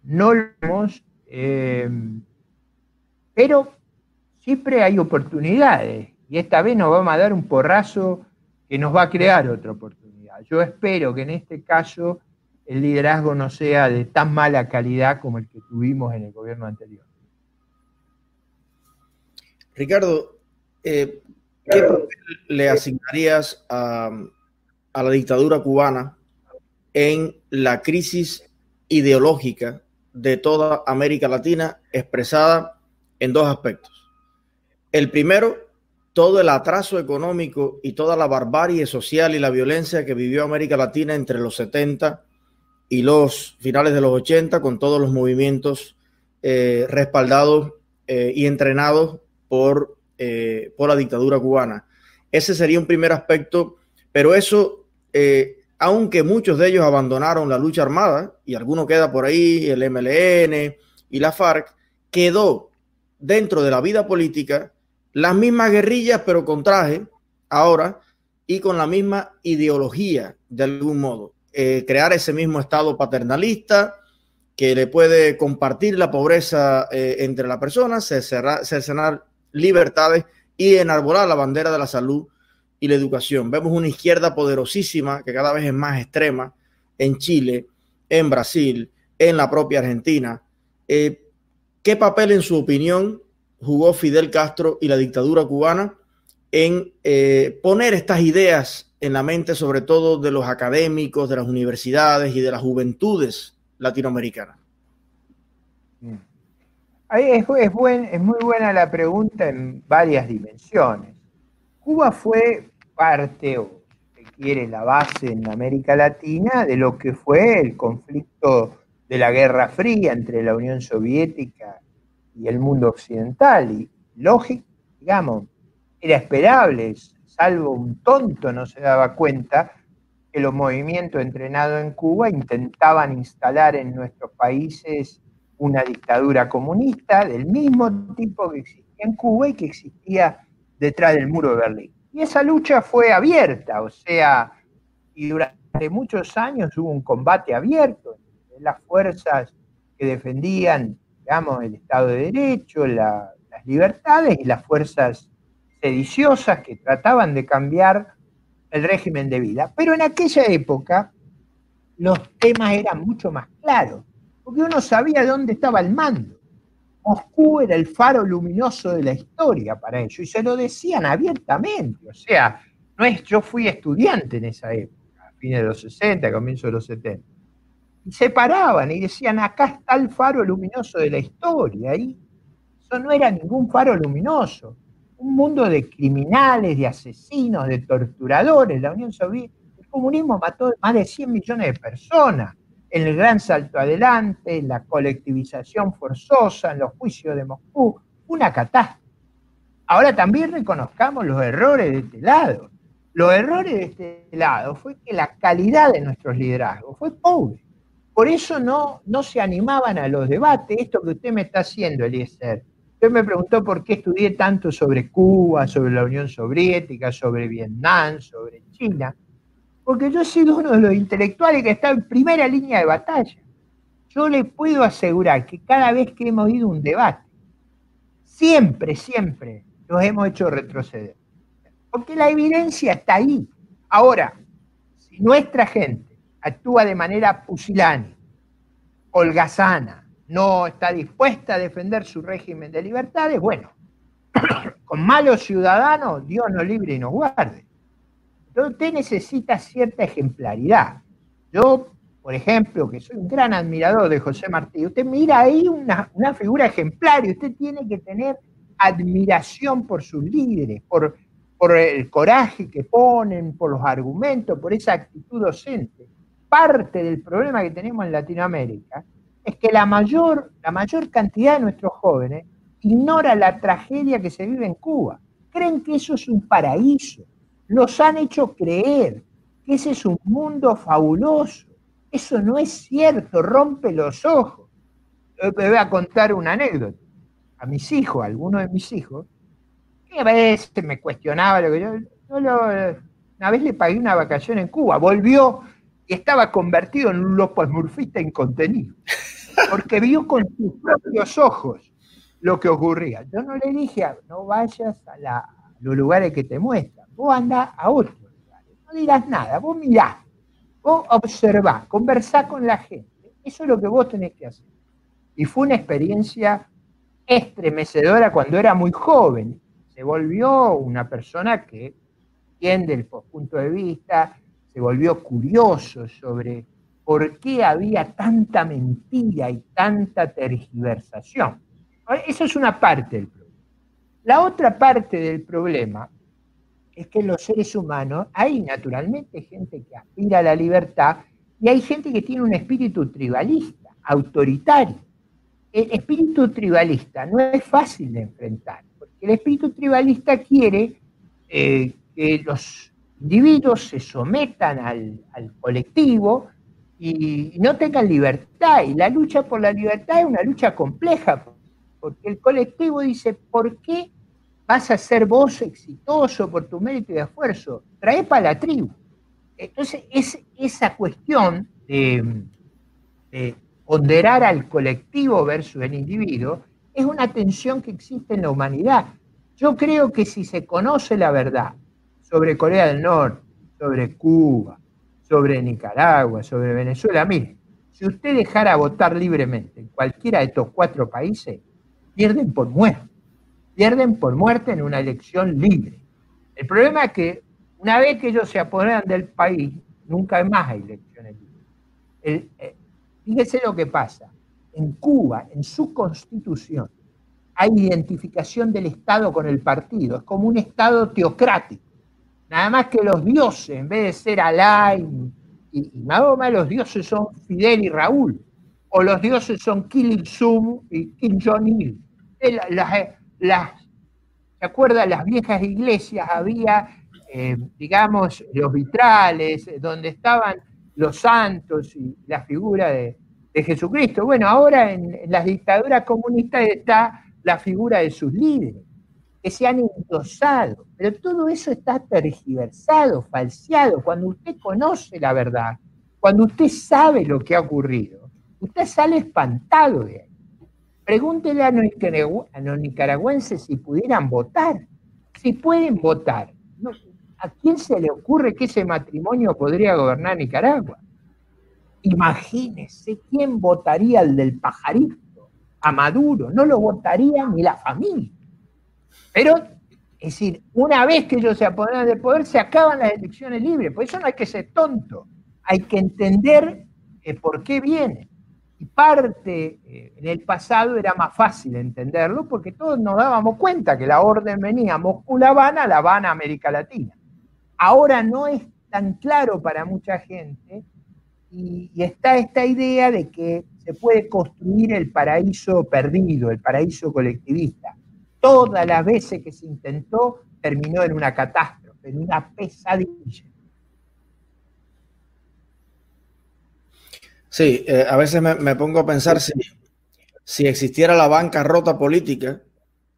C: no lo hemos, eh, pero siempre hay oportunidades y esta vez nos vamos a dar un porrazo que nos va a crear otra oportunidad. Yo espero que en este caso el liderazgo no sea de tan mala calidad como el que tuvimos en el gobierno anterior.
A: Ricardo, eh, ¿qué papel le asignarías a, la dictadura cubana en la crisis ideológica de toda América Latina expresada en dos aspectos? El primero, todo el atraso económico y toda la barbarie social y la violencia que vivió América Latina entre los 70 y los finales de los 80 con todos los movimientos eh, respaldados eh, y entrenados por eh, por la dictadura cubana. Ese sería un primer aspecto, pero eso, eh, aunque muchos de ellos abandonaron la lucha armada, y alguno queda por ahí, el MLN y la FARC, quedó dentro de la vida política las mismas guerrillas, pero con traje, ahora, y con la misma ideología, de algún modo. Eh, crear ese mismo Estado paternalista que le puede compartir la pobreza entre las personas, cercenar libertades y enarbolar la bandera de la salud y la educación. Vemos una izquierda poderosísima que cada vez es más extrema en Chile, en Brasil, en la propia Argentina. Eh, ¿qué papel en su opinión jugó Fidel Castro y la dictadura cubana en eh, poner estas ideas en la mente, sobre todo de los académicos, de las universidades y de las juventudes latinoamericanas?
C: Mm. Es, es, es muy buena la pregunta en varias dimensiones. Cuba fue parte, o si quiere, la base en América Latina de lo que fue el conflicto de la Guerra Fría entre la Unión Soviética y el mundo occidental. Y lógico, digamos, era esperable, salvo un tonto no se daba cuenta que los movimientos entrenados en Cuba intentaban instalar en nuestros países una dictadura comunista del mismo tipo que existía en Cuba y que existía detrás del muro de Berlín. Y esa lucha fue abierta, o sea, y durante muchos años hubo un combate abierto entre las fuerzas que defendían, digamos, el Estado de Derecho, las libertades y las fuerzas sediciosas que trataban de cambiar el régimen de vida. Pero en aquella época los temas eran mucho más claros, porque uno sabía dónde estaba el mando. Moscú era el faro luminoso de la historia para ellos, y se lo decían abiertamente. O sea, no yo fui estudiante en esa época, a fines de los 60, comienzo de los 70. Y se paraban y decían, acá está el faro luminoso de la historia. Y eso no era ningún faro luminoso un mundo de criminales, de asesinos, de torturadores. La Unión Soviética, el comunismo mató más de 100 millones de personas el gran salto adelante, en la colectivización forzosa, en los juicios de Moscú, una catástrofe. Ahora también reconozcamos los errores de este lado. Los errores de este lado fue que la calidad de nuestros liderazgos fue pobre. Por eso no, no se animaban a los debates. Esto que usted me está haciendo, Eliezer, Usted me preguntó por qué estudié tanto sobre Cuba, sobre la Unión Soviética, sobre Vietnam, sobre China. Porque yo he sido uno de los intelectuales que está en primera línea de batalla. Yo le puedo asegurar que cada vez que hemos ido a un debate, siempre, siempre nos hemos hecho retroceder. Porque la evidencia está ahí. Ahora, si nuestra gente actúa de manera pusilánime, holgazana, no está dispuesta a defender su régimen de libertades, bueno, <coughs> con malos ciudadanos, Dios nos libre y nos guarde. Usted necesita cierta ejemplaridad. Yo, por ejemplo, que soy un gran admirador de José Martí, usted mira ahí una, figura ejemplar y usted tiene que tener admiración por sus líderes, por, por el coraje que ponen, por los argumentos, por esa actitud docente. Parte del problema que tenemos en Latinoamérica es que la mayor, la mayor cantidad de nuestros jóvenes ignora la tragedia que se vive en Cuba. Creen que eso es un paraíso. Los han hecho creer que ese es un mundo fabuloso. Eso no es cierto, rompe los ojos. Yo voy a contar una anécdota. A mis hijos, a algunos de mis hijos, que a veces me cuestionaba lo que yo, una vez le pagué una vacación en Cuba, volvió y estaba convertido en un lopasmurfista incontenido porque vio con sus propios ojos lo que ocurría. Yo no le dije, no vayas a, los lugares que te muestran, vos andás a otros lugares, no digas nada, vos mirá, vos observá, conversá con la gente, eso es lo que vos tenés que hacer. Y fue una experiencia estremecedora cuando era muy joven, se volvió una persona que entiende el punto de vista, se volvió curioso sobre por qué había tanta mentira y tanta tergiversación. Eso es una parte del problema. La otra parte del problema es que los seres humanos hay naturalmente gente que aspira a la libertad y hay gente que tiene un espíritu tribalista, autoritario. El espíritu tribalista no es fácil de enfrentar, porque el espíritu tribalista quiere eh, que los individuos se sometan al, al colectivo, y no tengan libertad. Y la lucha por la libertad es una lucha compleja, porque el colectivo dice, ¿por qué vas a ser vos exitoso por tu mérito y esfuerzo? Trae para la tribu. Entonces, es esa cuestión de, ponderar al colectivo versus el individuo es una tensión que existe en la humanidad. Yo creo que si se conoce la verdad sobre Corea del Norte, sobre Cuba, sobre Nicaragua, sobre Venezuela. Mire, si usted dejara votar libremente en cualquiera de estos cuatro países, pierden por muerte. Pierden por muerte en una elección libre. El problema es que una vez que ellos se apoderan del país, nunca más hay elecciones libres. Eh, fíjese lo que pasa. En Cuba, en su constitución, hay identificación del Estado con el partido. Es como un Estado teocrático. Nada más que los dioses, en vez de ser Alá y, y, Mahoma, los dioses son Fidel y Raúl. O los dioses son Kim Il-sung y Kim Jong-il. Las, ¿Se acuerdan? Las viejas iglesias había, eh, digamos, los vitrales, eh, donde estaban los santos y la figura de, Jesucristo. Bueno, ahora en, las dictaduras comunistas está la figura de sus líderes que se han endosado, pero todo eso está tergiversado, falseado. Cuando usted conoce la verdad, cuando usted sabe lo que ha ocurrido, usted sale espantado de. Pregúntele a los nicaragüenses si pudieran votar, si pueden votar. ¿A quién se le ocurre que ese matrimonio podría gobernar Nicaragua? Imagínese quién votaría el del pajarito, a Maduro, no lo votaría ni la familia. Pero, es decir, una vez que ellos se apoderan del poder, se acaban las elecciones libres. Por eso no hay que ser tonto. Hay que entender eh, por qué viene. Y parte, eh, en el pasado era más fácil entenderlo porque todos nos dábamos cuenta que la orden venía Moscú-La Habana, La Habana, América Latina. Ahora no es tan claro para mucha gente y está esta idea de que se puede construir el paraíso perdido, el paraíso colectivista todas las veces que se intentó, terminó en una catástrofe, en una pesadilla.
A: Sí, eh, a veces me, pongo a pensar si, si existiera la bancarrota política,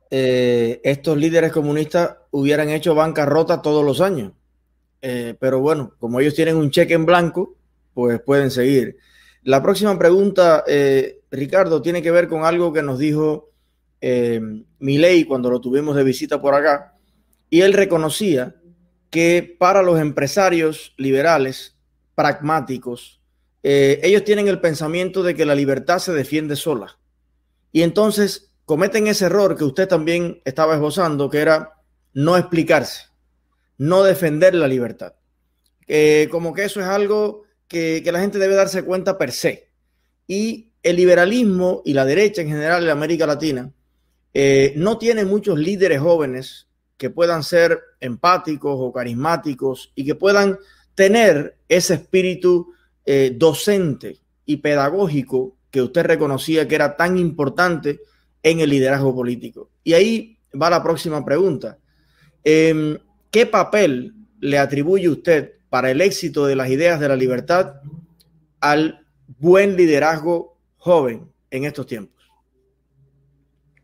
A: eh, estos líderes comunistas hubieran hecho bancarrota todos los años. Eh, pero bueno, como ellos tienen un cheque en blanco, pues pueden seguir. La próxima pregunta, Ricardo, tiene que ver con algo que nos dijo Milei cuando lo tuvimos de visita por acá, y él reconocía que para los empresarios liberales, pragmáticos, eh, ellos tienen el pensamiento de que la libertad se defiende sola. Y entonces cometen ese error que usted también estaba esbozando, que era no explicarse, no defender la libertad. como que eso es algo que, que la gente debe darse cuenta per se. Y el liberalismo y la derecha en general en América Latina eh, no tiene muchos líderes jóvenes que puedan ser empáticos o carismáticos y que puedan tener ese espíritu eh, docente y pedagógico que usted reconocía que era tan importante en el liderazgo político. Y ahí va la próxima pregunta. Em, ¿Qué papel le atribuye usted para el éxito de las ideas de la libertad al buen liderazgo joven en estos tiempos?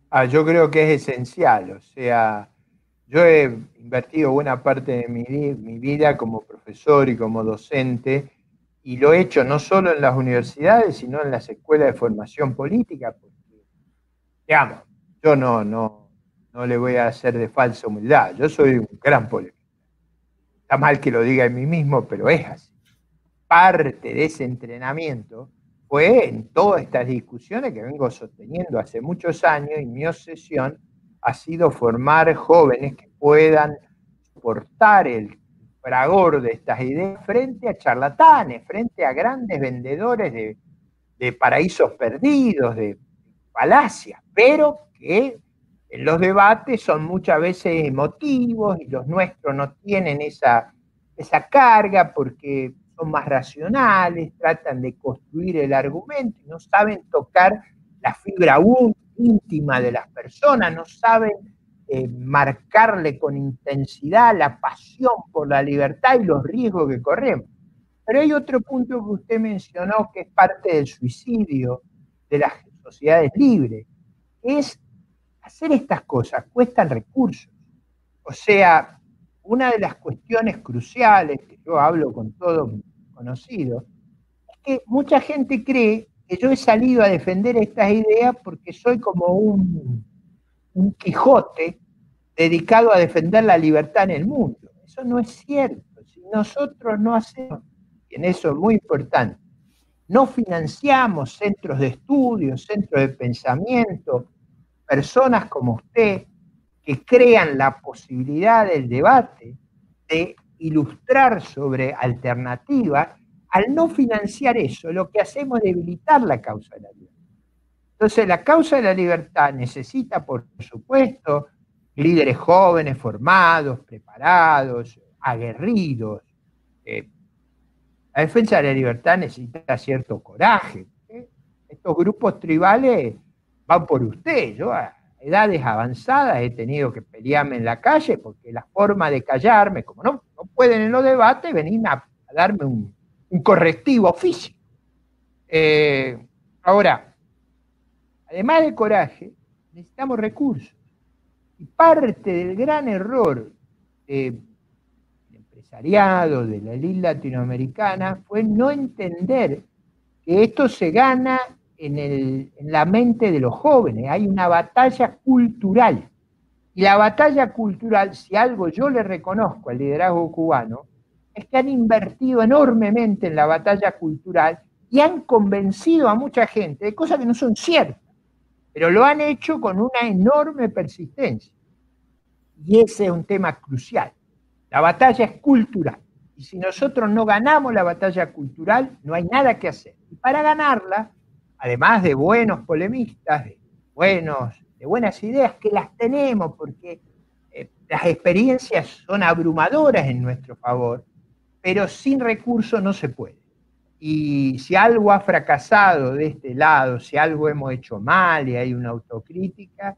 C: Ah, yo creo que es esencial, o sea, yo he invertido buena parte de mi, mi, vida como profesor y como docente, y lo he hecho no solo en las universidades, sino en las escuelas de formación política, porque, digamos, yo no, no, no le voy a hacer de falsa humildad, yo soy un gran polémico. Está mal que lo diga en mí mismo, pero es así. Parte de ese entrenamiento fue en todas estas discusiones que vengo sosteniendo hace muchos años y mi obsesión ha sido formar jóvenes que puedan portar el fragor de estas ideas frente a charlatanes, frente a grandes vendedores de, de paraísos perdidos, de falacias, pero que en los debates son muchas veces emotivos y los nuestros no tienen esa, esa carga porque son más racionales, tratan de construir el argumento y no saben tocar la fibra íntima de las personas, no saben eh, marcarle con intensidad la pasión por la libertad y los riesgos que corremos. Pero hay otro punto que usted mencionó que es parte del suicidio de las sociedades libres, es hacer estas cosas, cuestan recursos. O sea, una de las cuestiones cruciales que yo hablo con todo conocido, es que mucha gente cree que yo he salido a defender estas ideas porque soy como un, un Quijote dedicado a defender la libertad en el mundo. Eso no es cierto. Si nosotros no hacemos, y en eso es muy importante, no financiamos centros de estudio, centros de pensamiento, personas como usted que crean la posibilidad del debate, de ilustrar sobre alternativas, al no financiar eso, lo que hacemos es debilitar la causa de la libertad. Entonces, la causa de la libertad necesita, por supuesto, líderes jóvenes, formados, preparados, aguerridos. Eh, la defensa de la libertad necesita cierto coraje. Estos grupos tribales van por usted. Yo a edades avanzadas he tenido que pelearme en la calle porque la forma de callarme, como no, no pueden en los debates, venir a, darme un, correctivo físico. Eh, ahora, además de coraje, necesitamos recursos. Y parte del gran error del empresariado, de la elite latinoamericana, fue no entender que esto se gana en, la mente de los jóvenes. Hay una batalla cultural. Y la batalla cultural, si algo yo le reconozco al liderazgo cubano, es que han invertido enormemente en la batalla cultural y han convencido a mucha gente de cosas que no son ciertas, pero lo han hecho con una enorme persistencia. Y ese es un tema crucial. La batalla es cultural. Y si nosotros no ganamos la batalla cultural, no hay nada que hacer. Y para ganarla, además de buenos polemistas, de, buenos, de buenas ideas, que las tenemos, porque eh, las experiencias son abrumadoras en nuestro favor, pero sin recursos no se puede. Y si algo ha fracasado de este lado, si algo hemos hecho mal y hay una autocrítica,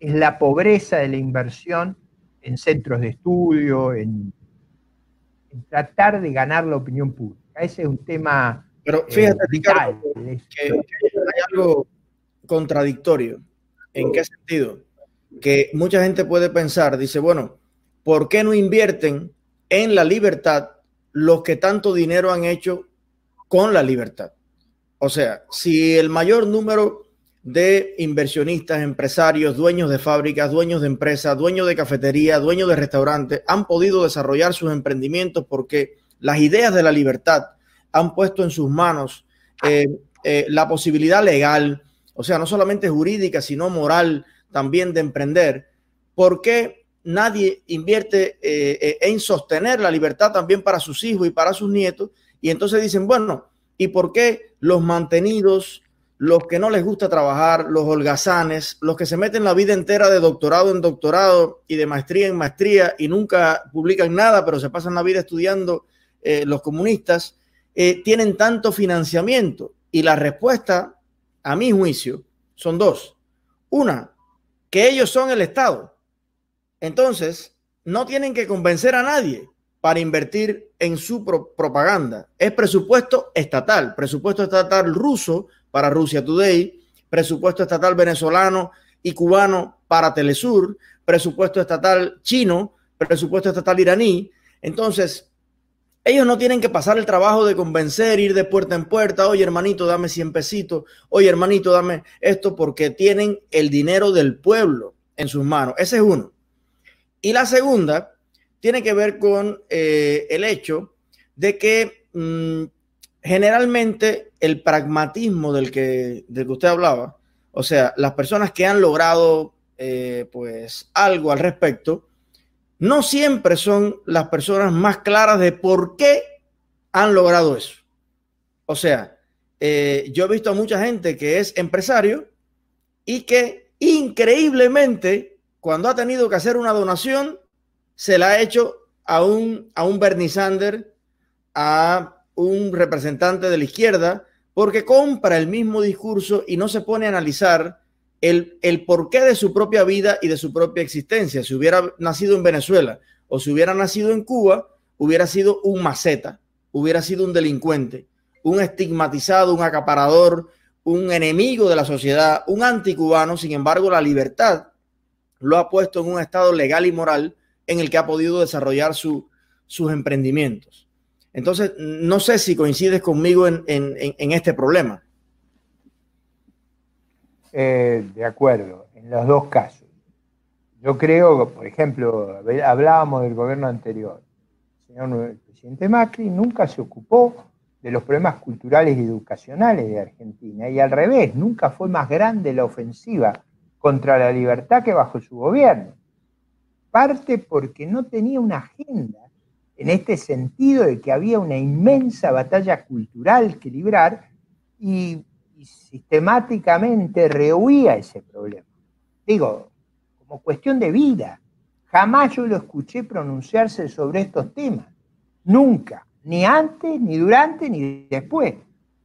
C: es la pobreza de la inversión en centros de estudio, en, en tratar de ganar la opinión pública. Ese es un tema
A: pero eh, fíjate, Ricardo, que hay algo contradictorio. ¿En qué sentido? Que mucha gente puede pensar, dice, bueno, ¿por qué no invierten en la libertad los que tanto dinero han hecho con la libertad? O sea, si el mayor número de inversionistas, empresarios, dueños de fábricas, dueños de empresas, dueños de cafetería, dueños de restaurantes, han podido desarrollar sus emprendimientos porque las ideas de la libertad han puesto en sus manos eh, eh, la posibilidad legal, o sea, no solamente jurídica, sino moral también de emprender, ¿por qué nadie invierte eh, en sostener la libertad también para sus hijos y para sus nietos? Y entonces dicen, bueno, ¿y por qué los mantenidos, los que no les gusta trabajar, los holgazanes, los que se meten la vida entera de doctorado en doctorado y de maestría en maestría y nunca publican nada, pero se pasan la vida estudiando los comunistas, eh, tienen tanto financiamiento? Y la respuesta, a mi juicio, son dos. Una, que ellos son el Estado. Entonces, no tienen que convencer a nadie para invertir en su propaganda. Es presupuesto estatal, presupuesto estatal ruso para Rusia Today, presupuesto estatal venezolano y cubano para Telesur, presupuesto estatal chino, presupuesto estatal iraní. Entonces, ellos no tienen que pasar el trabajo de convencer, ir de puerta en puerta, oye hermanito, dame 100 pesitos, oye hermanito, dame esto, porque tienen el dinero del pueblo en sus manos. Ese es uno. Y la segunda tiene que ver con eh, el hecho de que mm, generalmente el pragmatismo del que, del que usted hablaba, o sea, las personas que han logrado eh, pues algo al respecto, no siempre son las personas más claras de por qué han logrado eso. O sea, eh, yo he visto a mucha gente que es empresario y que increíblemente cuando ha tenido que hacer una donación se la ha hecho a un, a un Bernie Sanders, a un representante de la izquierda, porque compra el mismo discurso y no se pone a analizar el, porqué de su propia vida y de su propia existencia. Si hubiera nacido en Venezuela o si hubiera nacido en Cuba, hubiera sido un maceta, hubiera sido un delincuente, un estigmatizado, un acaparador, un enemigo de la sociedad, un anticubano. Sin embargo, la libertad lo ha puesto en un estado legal y moral en el que ha podido desarrollar sus emprendimientos. Entonces, no sé si coincides conmigo en este problema.
C: Eh, de acuerdo, en los dos casos. Yo creo, por ejemplo, hablábamos del gobierno anterior. El señor presidente Macri nunca se ocupó de los problemas culturales y educacionales de Argentina. Y al revés, nunca fue más grande la ofensiva contra la libertad que bajo su gobierno. Parte porque no tenía una agenda en este sentido de que había una inmensa batalla cultural que librar y, sistemáticamente rehuía ese problema. Digo, como cuestión de vida. Jamás yo lo escuché pronunciarse sobre estos temas. Nunca. Ni antes, ni durante, ni después.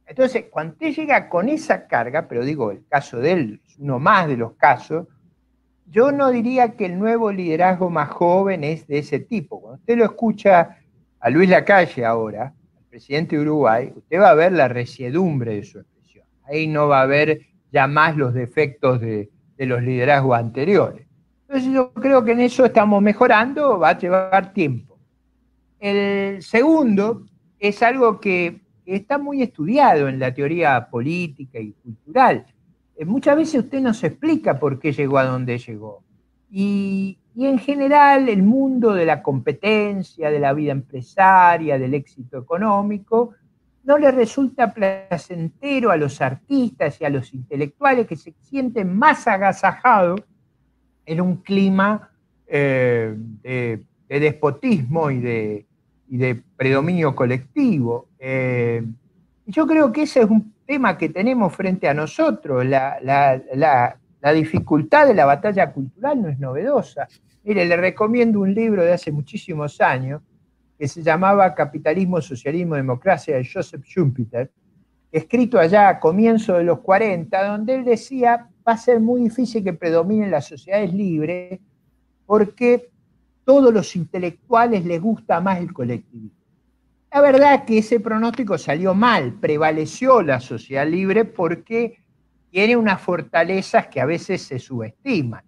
C: Entonces, cuando usted llega con esa carga, pero digo, el caso de él es uno más de los casos, yo no diría que el nuevo liderazgo más joven es de ese tipo. Cuando usted lo escucha a Luis Lacalle ahora, el presidente de Uruguay, usted va a ver la resiedumbre de su expresión. Ahí no va a ver ya más los defectos de, de los liderazgos anteriores. Entonces yo creo que en eso estamos mejorando, va a llevar tiempo. El segundo es algo que está muy estudiado en la teoría política y cultural. Eh, muchas veces usted nos explica por qué llegó a donde llegó. Y, en general el mundo de la competencia, de la vida empresaria, del éxito económico, no le resulta placentero a los artistas y a los intelectuales que se sienten más agasajados en un clima eh, de, despotismo y de, predominio colectivo. Eh, yo creo que ese es un tema que tenemos frente a nosotros. La, la, dificultad de la batalla cultural no es novedosa. Mire, le recomiendo un libro de hace muchísimos años que se llamaba Capitalismo, Socialismo, Democracia de Joseph Schumpeter, escrito allá a comienzos de los 40, donde él decía va a ser muy difícil que predominen las sociedades libres porque todos los intelectuales les gusta más el colectivismo. La verdad que ese pronóstico salió mal, prevaleció la sociedad libre porque tiene unas fortalezas que a veces se subestiman.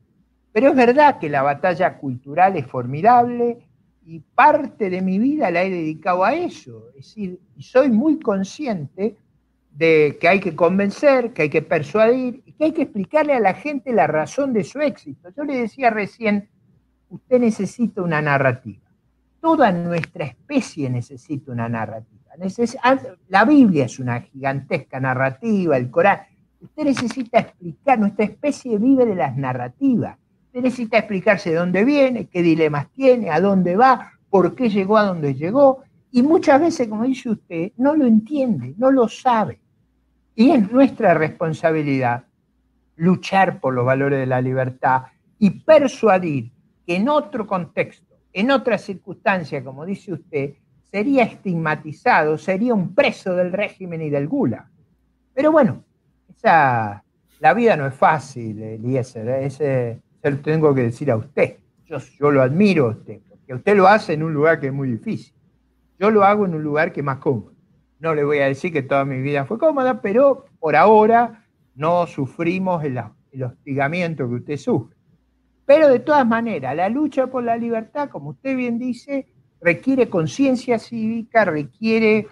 C: Pero es verdad que la batalla cultural es formidable y parte de mi vida la he dedicado a eso. Es decir, soy muy consciente de que hay que convencer, que hay que persuadir y que hay que explicarle a la gente la razón de su éxito. Yo le decía recién, usted necesita una narrativa toda nuestra especie necesita una narrativa. la Biblia es una gigantesca narrativa, el Corán. Usted necesita explicar, nuestra especie vive de las narrativas. Usted necesita explicarse de dónde viene, qué dilemas tiene, a dónde va, por qué llegó a donde llegó. Y muchas veces, como dice usted, no lo entiende, no lo sabe. Y es nuestra responsabilidad luchar por los valores de la libertad y persuadir que en otro contexto en otra circunstancia, como dice usted, sería estigmatizado, sería un preso del régimen y del gula. Pero bueno, esa, la vida no es fácil, Eliezer, ¿eh? ese, se lo tengo que decir a usted. Yo, lo admiro a usted, porque usted lo hace en un lugar que es muy difícil. Yo lo hago en un lugar que es más cómodo. No le voy a decir que toda mi vida fue cómoda, pero por ahora no sufrimos el hostigamiento que usted sufre. Pero de todas maneras, la lucha por la libertad, como usted bien dice, requiere conciencia cívica, requiere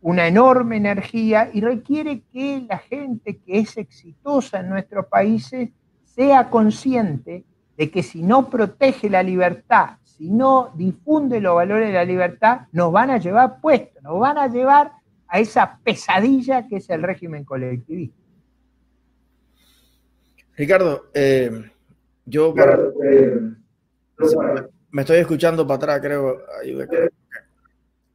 C: una enorme energía y requiere que la gente que es exitosa en nuestros países sea consciente de que si no protege la libertad, si no difunde los valores de la libertad, nos van a llevar puestos, nos van a llevar a esa pesadilla que es el régimen colectivista.
A: Ricardo, eh, yo me estoy escuchando para atrás, creo,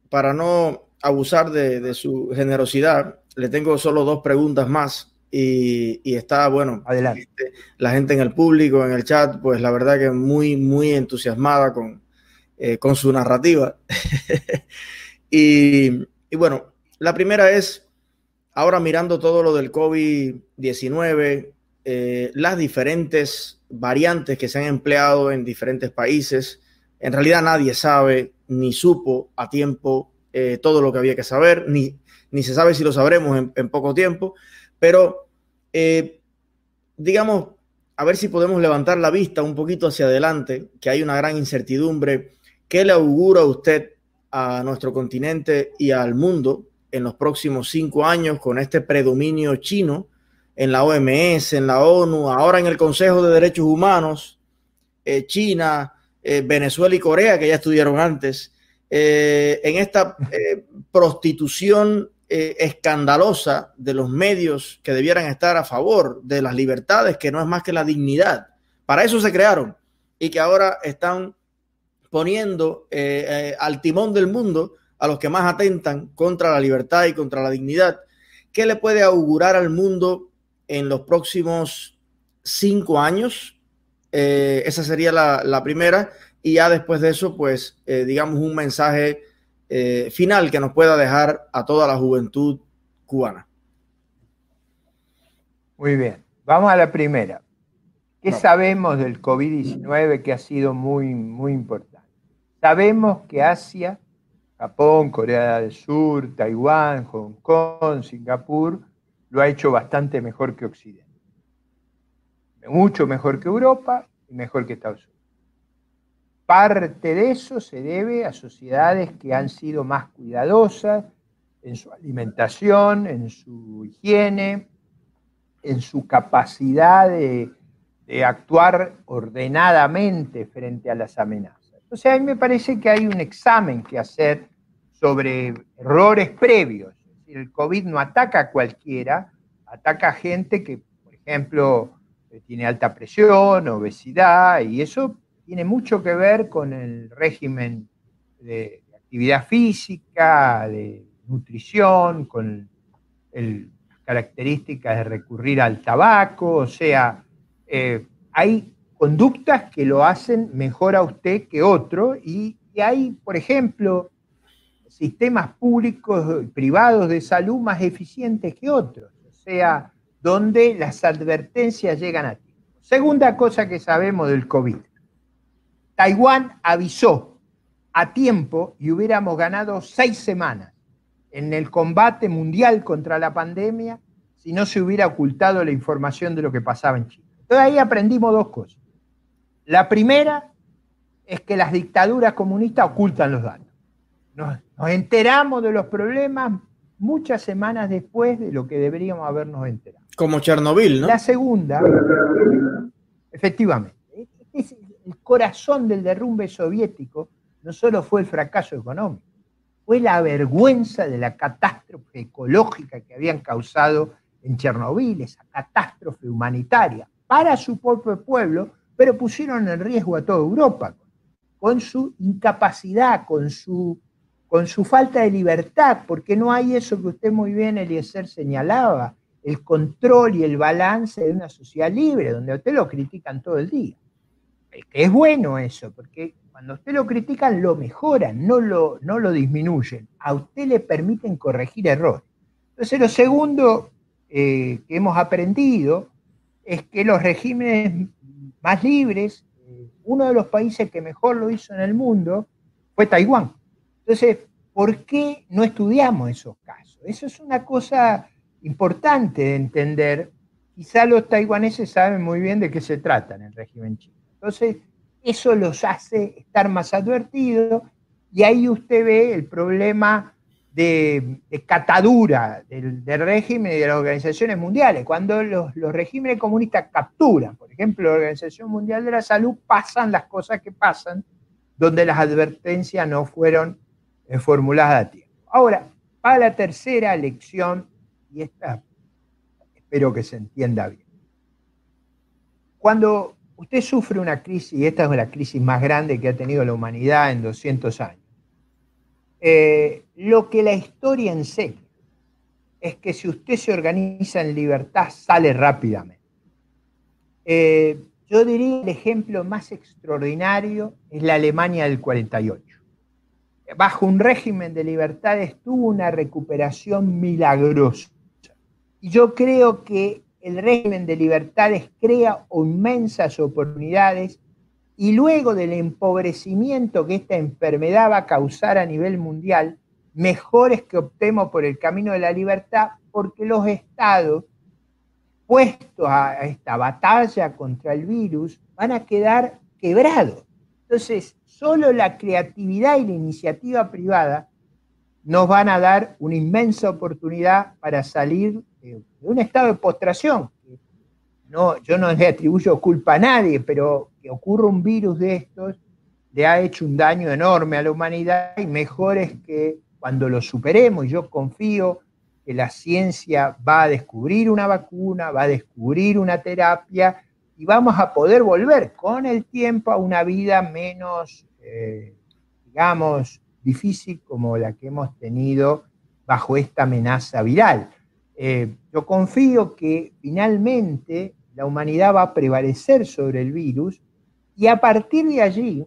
A: para no abusar de, su generosidad, le tengo solo dos preguntas más y, está, bueno,
C: adelante.
A: La gente en el público, en el chat, pues la verdad que muy, muy entusiasmada con, eh, con su narrativa. <laughs> y, y bueno, la primera es, ahora mirando todo lo del COVID-19, eh, las diferentes variantes que se han empleado en diferentes países. En realidad nadie sabe ni supo a tiempo eh, todo lo que había que saber, ni, ni se sabe si lo sabremos en, poco tiempo, pero eh, digamos, a ver si podemos levantar la vista un poquito hacia adelante, que hay una gran incertidumbre. ¿Qué le augura usted a nuestro continente y al mundo en los próximos cinco años con este predominio chino? En la OMS, en la ONU, ahora en el Consejo de Derechos Humanos, eh, China, eh, Venezuela y Corea, que ya estudiaron antes, eh, en esta prostitución escandalosa de los medios que debieran estar a favor de las libertades, que no es más que la dignidad. Para eso se crearon y que ahora están poniendo al timón del mundo a los que más atentan contra la libertad y contra la dignidad. ¿Qué le puede augurar al mundo en los próximos cinco años? esa sería la, la, primera. Y ya después de eso, pues, digamos, un mensaje eh, final que nos pueda dejar a toda la juventud cubana.
C: Muy bien, vamos a la primera. ¿Qué sabemos del COVID-19 que ha sido muy, muy importante? Sabemos que Asia, Japón, Corea del Sur, Taiwán, Hong Kong, Singapur, lo ha hecho bastante mejor que Occidente. Mucho mejor que Europa y mejor que Estados Unidos. Parte de eso se debe a sociedades que han sido más cuidadosas en su alimentación, en su higiene, en su capacidad de, actuar ordenadamente frente a las amenazas. Entonces a mí me parece que hay un examen que hacer sobre errores previos. El COVID no ataca a cualquiera, ataca a gente que, por ejemplo, tiene alta presión, obesidad, y eso tiene mucho que ver con el régimen de, actividad física, de nutrición, con las características de recurrir al tabaco, o sea, eh, hay conductas que lo hacen mejor a usted que otro y hay, por ejemplo, sistemas públicos y privados de salud más eficientes que otros, o sea, donde las advertencias llegan a tiempo. Segunda cosa que sabemos del COVID, Taiwán avisó a tiempo y hubiéramos ganado seis semanas en el combate mundial contra la pandemia si no se hubiera ocultado la información de lo que pasaba en China. Entonces ahí aprendimos dos cosas. La primera es que las dictaduras comunistas ocultan los datos. Nos, nos enteramos de los problemas muchas semanas después de lo que deberíamos habernos enterado.
A: Como Chernobyl, ¿no?
C: La segunda, efectivamente, el corazón del derrumbe soviético no solo fue el fracaso económico, fue la vergüenza de la catástrofe ecológica que habían causado en Chernobyl, esa catástrofe humanitaria para su propio pueblo, pero pusieron en riesgo a toda Europa con su incapacidad, con su, con su falta de libertad, porque no hay eso que usted muy bien, Eliezer, señalaba, el control y el balance de una sociedad libre, donde a usted lo critican todo el día es bueno eso, porque cuando usted lo critican lo mejoran, no lo, no lo disminuyen. A usted le permiten corregir errores. Entonces lo segundo eh, que hemos aprendido es que los regímenes más libres, eh, uno de los países que mejor lo hizo en el mundo fue Taiwán. Entonces, ¿por qué no estudiamos esos casos? Eso es una cosa importante de entender. Quizá los taiwaneses saben muy bien de qué se trata en el régimen chino. Entonces, eso los hace estar más advertidos y ahí usted ve el problema de, catadura del, régimen y de las organizaciones mundiales. Cuando los, regímenes comunistas capturan, por ejemplo, la Organización Mundial de la Salud, pasan las cosas que pasan donde las advertencias no fueron formuladas a tiempo. Ahora, para la tercera lección, y esta espero que se entienda bien. Cuando usted sufre una crisis, y esta es la crisis más grande que ha tenido la humanidad en 200 años. Eh, lo que la historia enseña es que si usted se organiza en libertad, sale rápidamente. Eh, yo diría el ejemplo más extraordinario es la Alemania del 48. Bajo un régimen de libertades tuvo una recuperación milagrosa. Y yo creo que el régimen de libertades crea inmensas oportunidades y luego del empobrecimiento que esta enfermedad va a causar a nivel mundial, mejor es que optemos por el camino de la libertad porque los estados puestos a esta batalla contra el virus van a quedar quebrados. Entonces, solo la creatividad y la iniciativa privada nos van a dar una inmensa oportunidad para salir de un estado de postración. No, yo no le atribuyo culpa a nadie, pero que ocurra un virus de estos le ha hecho un daño enorme a la humanidad y mejor es que cuando lo superemos, yo confío que la ciencia va a descubrir una vacuna, va a descubrir una terapia y vamos a poder volver con el tiempo a una vida menos, eh, digamos, difícil como la que hemos tenido bajo esta amenaza viral. Eh, yo confío que finalmente la humanidad va a prevalecer sobre el virus y a partir de allí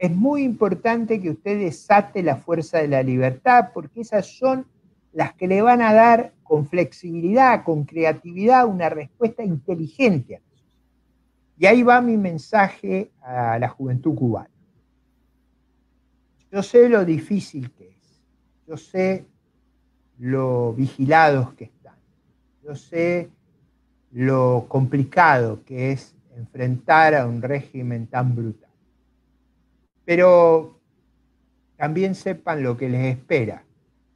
C: es muy importante que usted desate la fuerza de la libertad porque esas son las que le van a dar con flexibilidad, con creatividad, una respuesta inteligente. Y ahí va mi mensaje a la juventud cubana. Yo sé lo difícil que es, yo sé lo vigilados que están, yo sé lo complicado que es enfrentar a un régimen tan brutal. Pero también sepan lo que les espera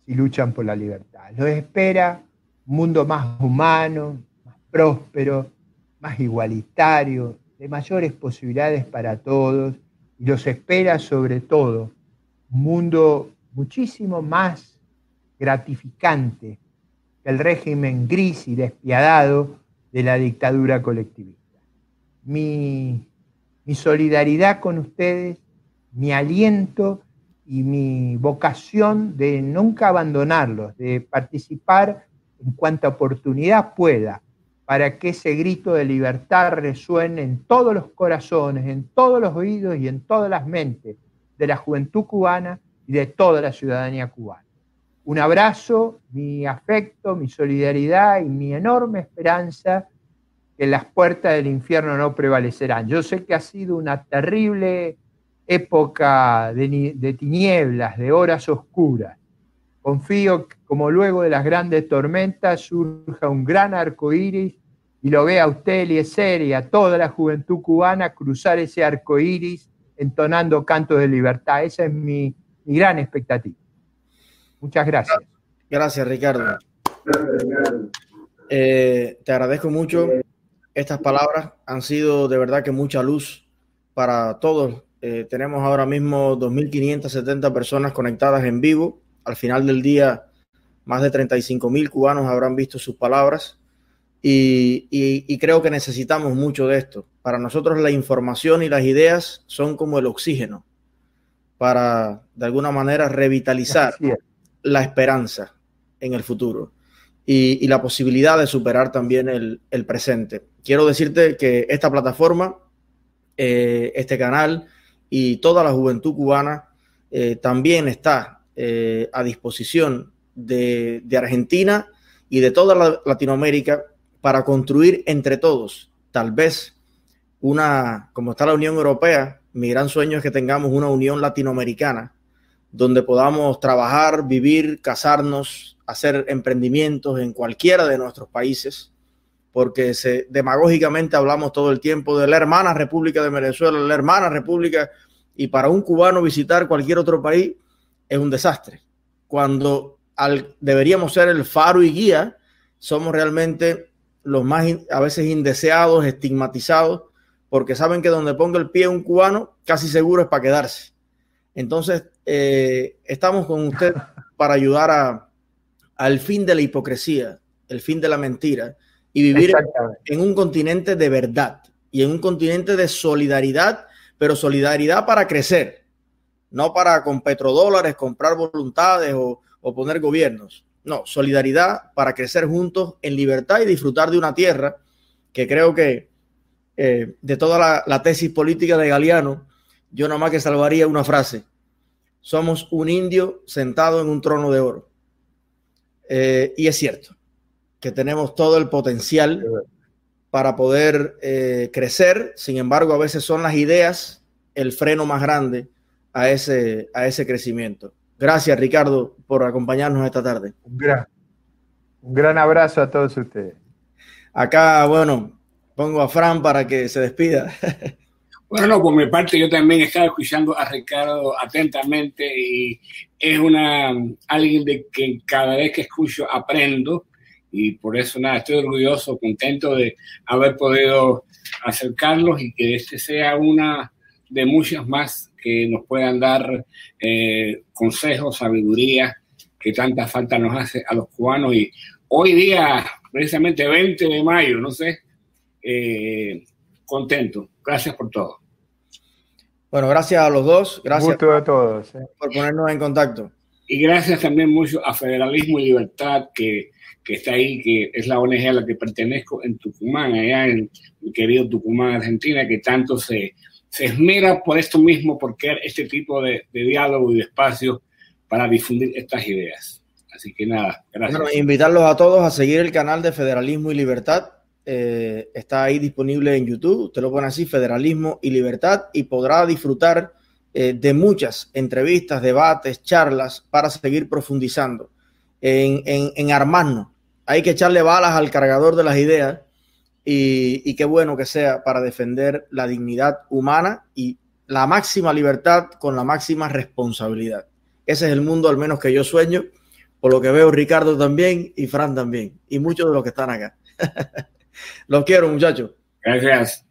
C: si luchan por la libertad. Los espera un mundo más humano, más próspero, más igualitario, de mayores posibilidades para todos, y los espera sobre todo un mundo muchísimo más gratificante que el régimen gris y despiadado de la dictadura colectivista. Mi, mi solidaridad con ustedes, mi aliento y mi vocación de nunca abandonarlos, de participar en cuanta oportunidad pueda para que ese grito de libertad resuene en todos los corazones, en todos los oídos y en todas las mentes de la juventud cubana y de toda la ciudadanía cubana. Un abrazo, mi afecto, mi solidaridad y mi enorme esperanza que las puertas del infierno no prevalecerán. Yo sé que ha sido una terrible época de, tinieblas, de horas oscuras. Confío que como luego de las grandes tormentas surja un gran arco iris y lo vea usted, Eliezer, y a toda la juventud cubana cruzar ese arco iris entonando cantos de libertad. Esa es mi, gran expectativa. Muchas gracias.
A: Gracias, Ricardo. Eh, te agradezco mucho. Estas palabras han sido de verdad que mucha luz para todos eh, tenemos ahora mismo 2.570 personas conectadas en vivo. Al final del día, más de 35.000 cubanos habrán visto sus palabras y, creo que necesitamos mucho de esto. Para nosotros la información y las ideas son como el oxígeno para, de alguna manera, revitalizar la esperanza en el futuro y, la posibilidad de superar también el, presente. Quiero decirte que esta plataforma, eh, este canal, y toda la juventud cubana eh, también está eh, a disposición de, Argentina y de toda Latinoamérica para construir entre todos, tal vez una, como está la Unión Europea, mi gran sueño es que tengamos una unión latinoamericana donde podamos trabajar, vivir, casarnos, hacer emprendimientos en cualquiera de nuestros países porque se, demagógicamente hablamos todo el tiempo de la hermana República de Venezuela, la hermana República, y para un cubano visitar cualquier otro país es un desastre. Cuando al, deberíamos ser el faro y guía, somos realmente los más a veces indeseados, estigmatizados, porque saben que donde ponga el pie un cubano, casi seguro es para quedarse. Entonces, eh, estamos con usted <laughs> para ayudar a, al fin de la hipocresía, el fin de la mentira, y vivir en un continente de verdad y en un continente de solidaridad, pero solidaridad para crecer, no para con petrodólares comprar voluntades o, poner gobiernos. No, solidaridad para crecer juntos en libertad y disfrutar de una tierra que creo que eh, de toda la, la, tesis política de Galeano, yo nada más que salvaría una frase. Somos un indio sentado en un trono de oro. Eh, y es cierto que tenemos todo el potencial para poder eh, crecer. Sin embargo, a veces son las ideas el freno más grande a ese, a ese crecimiento. Gracias, Ricardo, por acompañarnos esta tarde.
C: Un gran, un gran abrazo a todos ustedes.
A: Acá, bueno, pongo a Fran para que se despida. <laughs>
B: Bueno, por mi parte yo también he estado escuchando a Ricardo atentamente y es una alguien de que cada vez que escucho aprendo y por eso nada, estoy orgulloso, contento de haber podido acercarlos y que este sea una de muchas más que nos puedan dar eh, consejos, sabiduría que tanta falta nos hace a los cubanos. Y hoy día, precisamente 20 de mayo, no sé, eh, contento. Gracias por todo.
A: Bueno, gracias a los dos. Gracias
C: a todos. Eh.
A: por ponernos en contacto.
B: Y gracias también mucho a Federalismo y Libertad, que, que, está ahí, que es la ONG a la que pertenezco en Tucumán, allá en mi querido Tucumán, Argentina, que tanto se, se esmera por esto mismo, por crear este tipo de, diálogo y de espacio para difundir estas ideas. Así que nada, gracias.
A: Bueno, invitarlos a todos a seguir el canal de Federalismo y Libertad. Eh, está ahí disponible en YouTube. Usted lo pone así, Federalismo y Libertad, y podrá disfrutar eh, de muchas entrevistas, debates, charlas para seguir profundizando en, en, armarnos. Hay que echarle balas al cargador de las ideas y, qué bueno que sea para defender la dignidad humana y la máxima libertad con la máxima responsabilidad. Ese es el mundo al menos que yo sueño, por lo que veo Ricardo también y Fran también, y muchos de los que están acá. <laughs> los quiero, muchachos.
B: Gracias.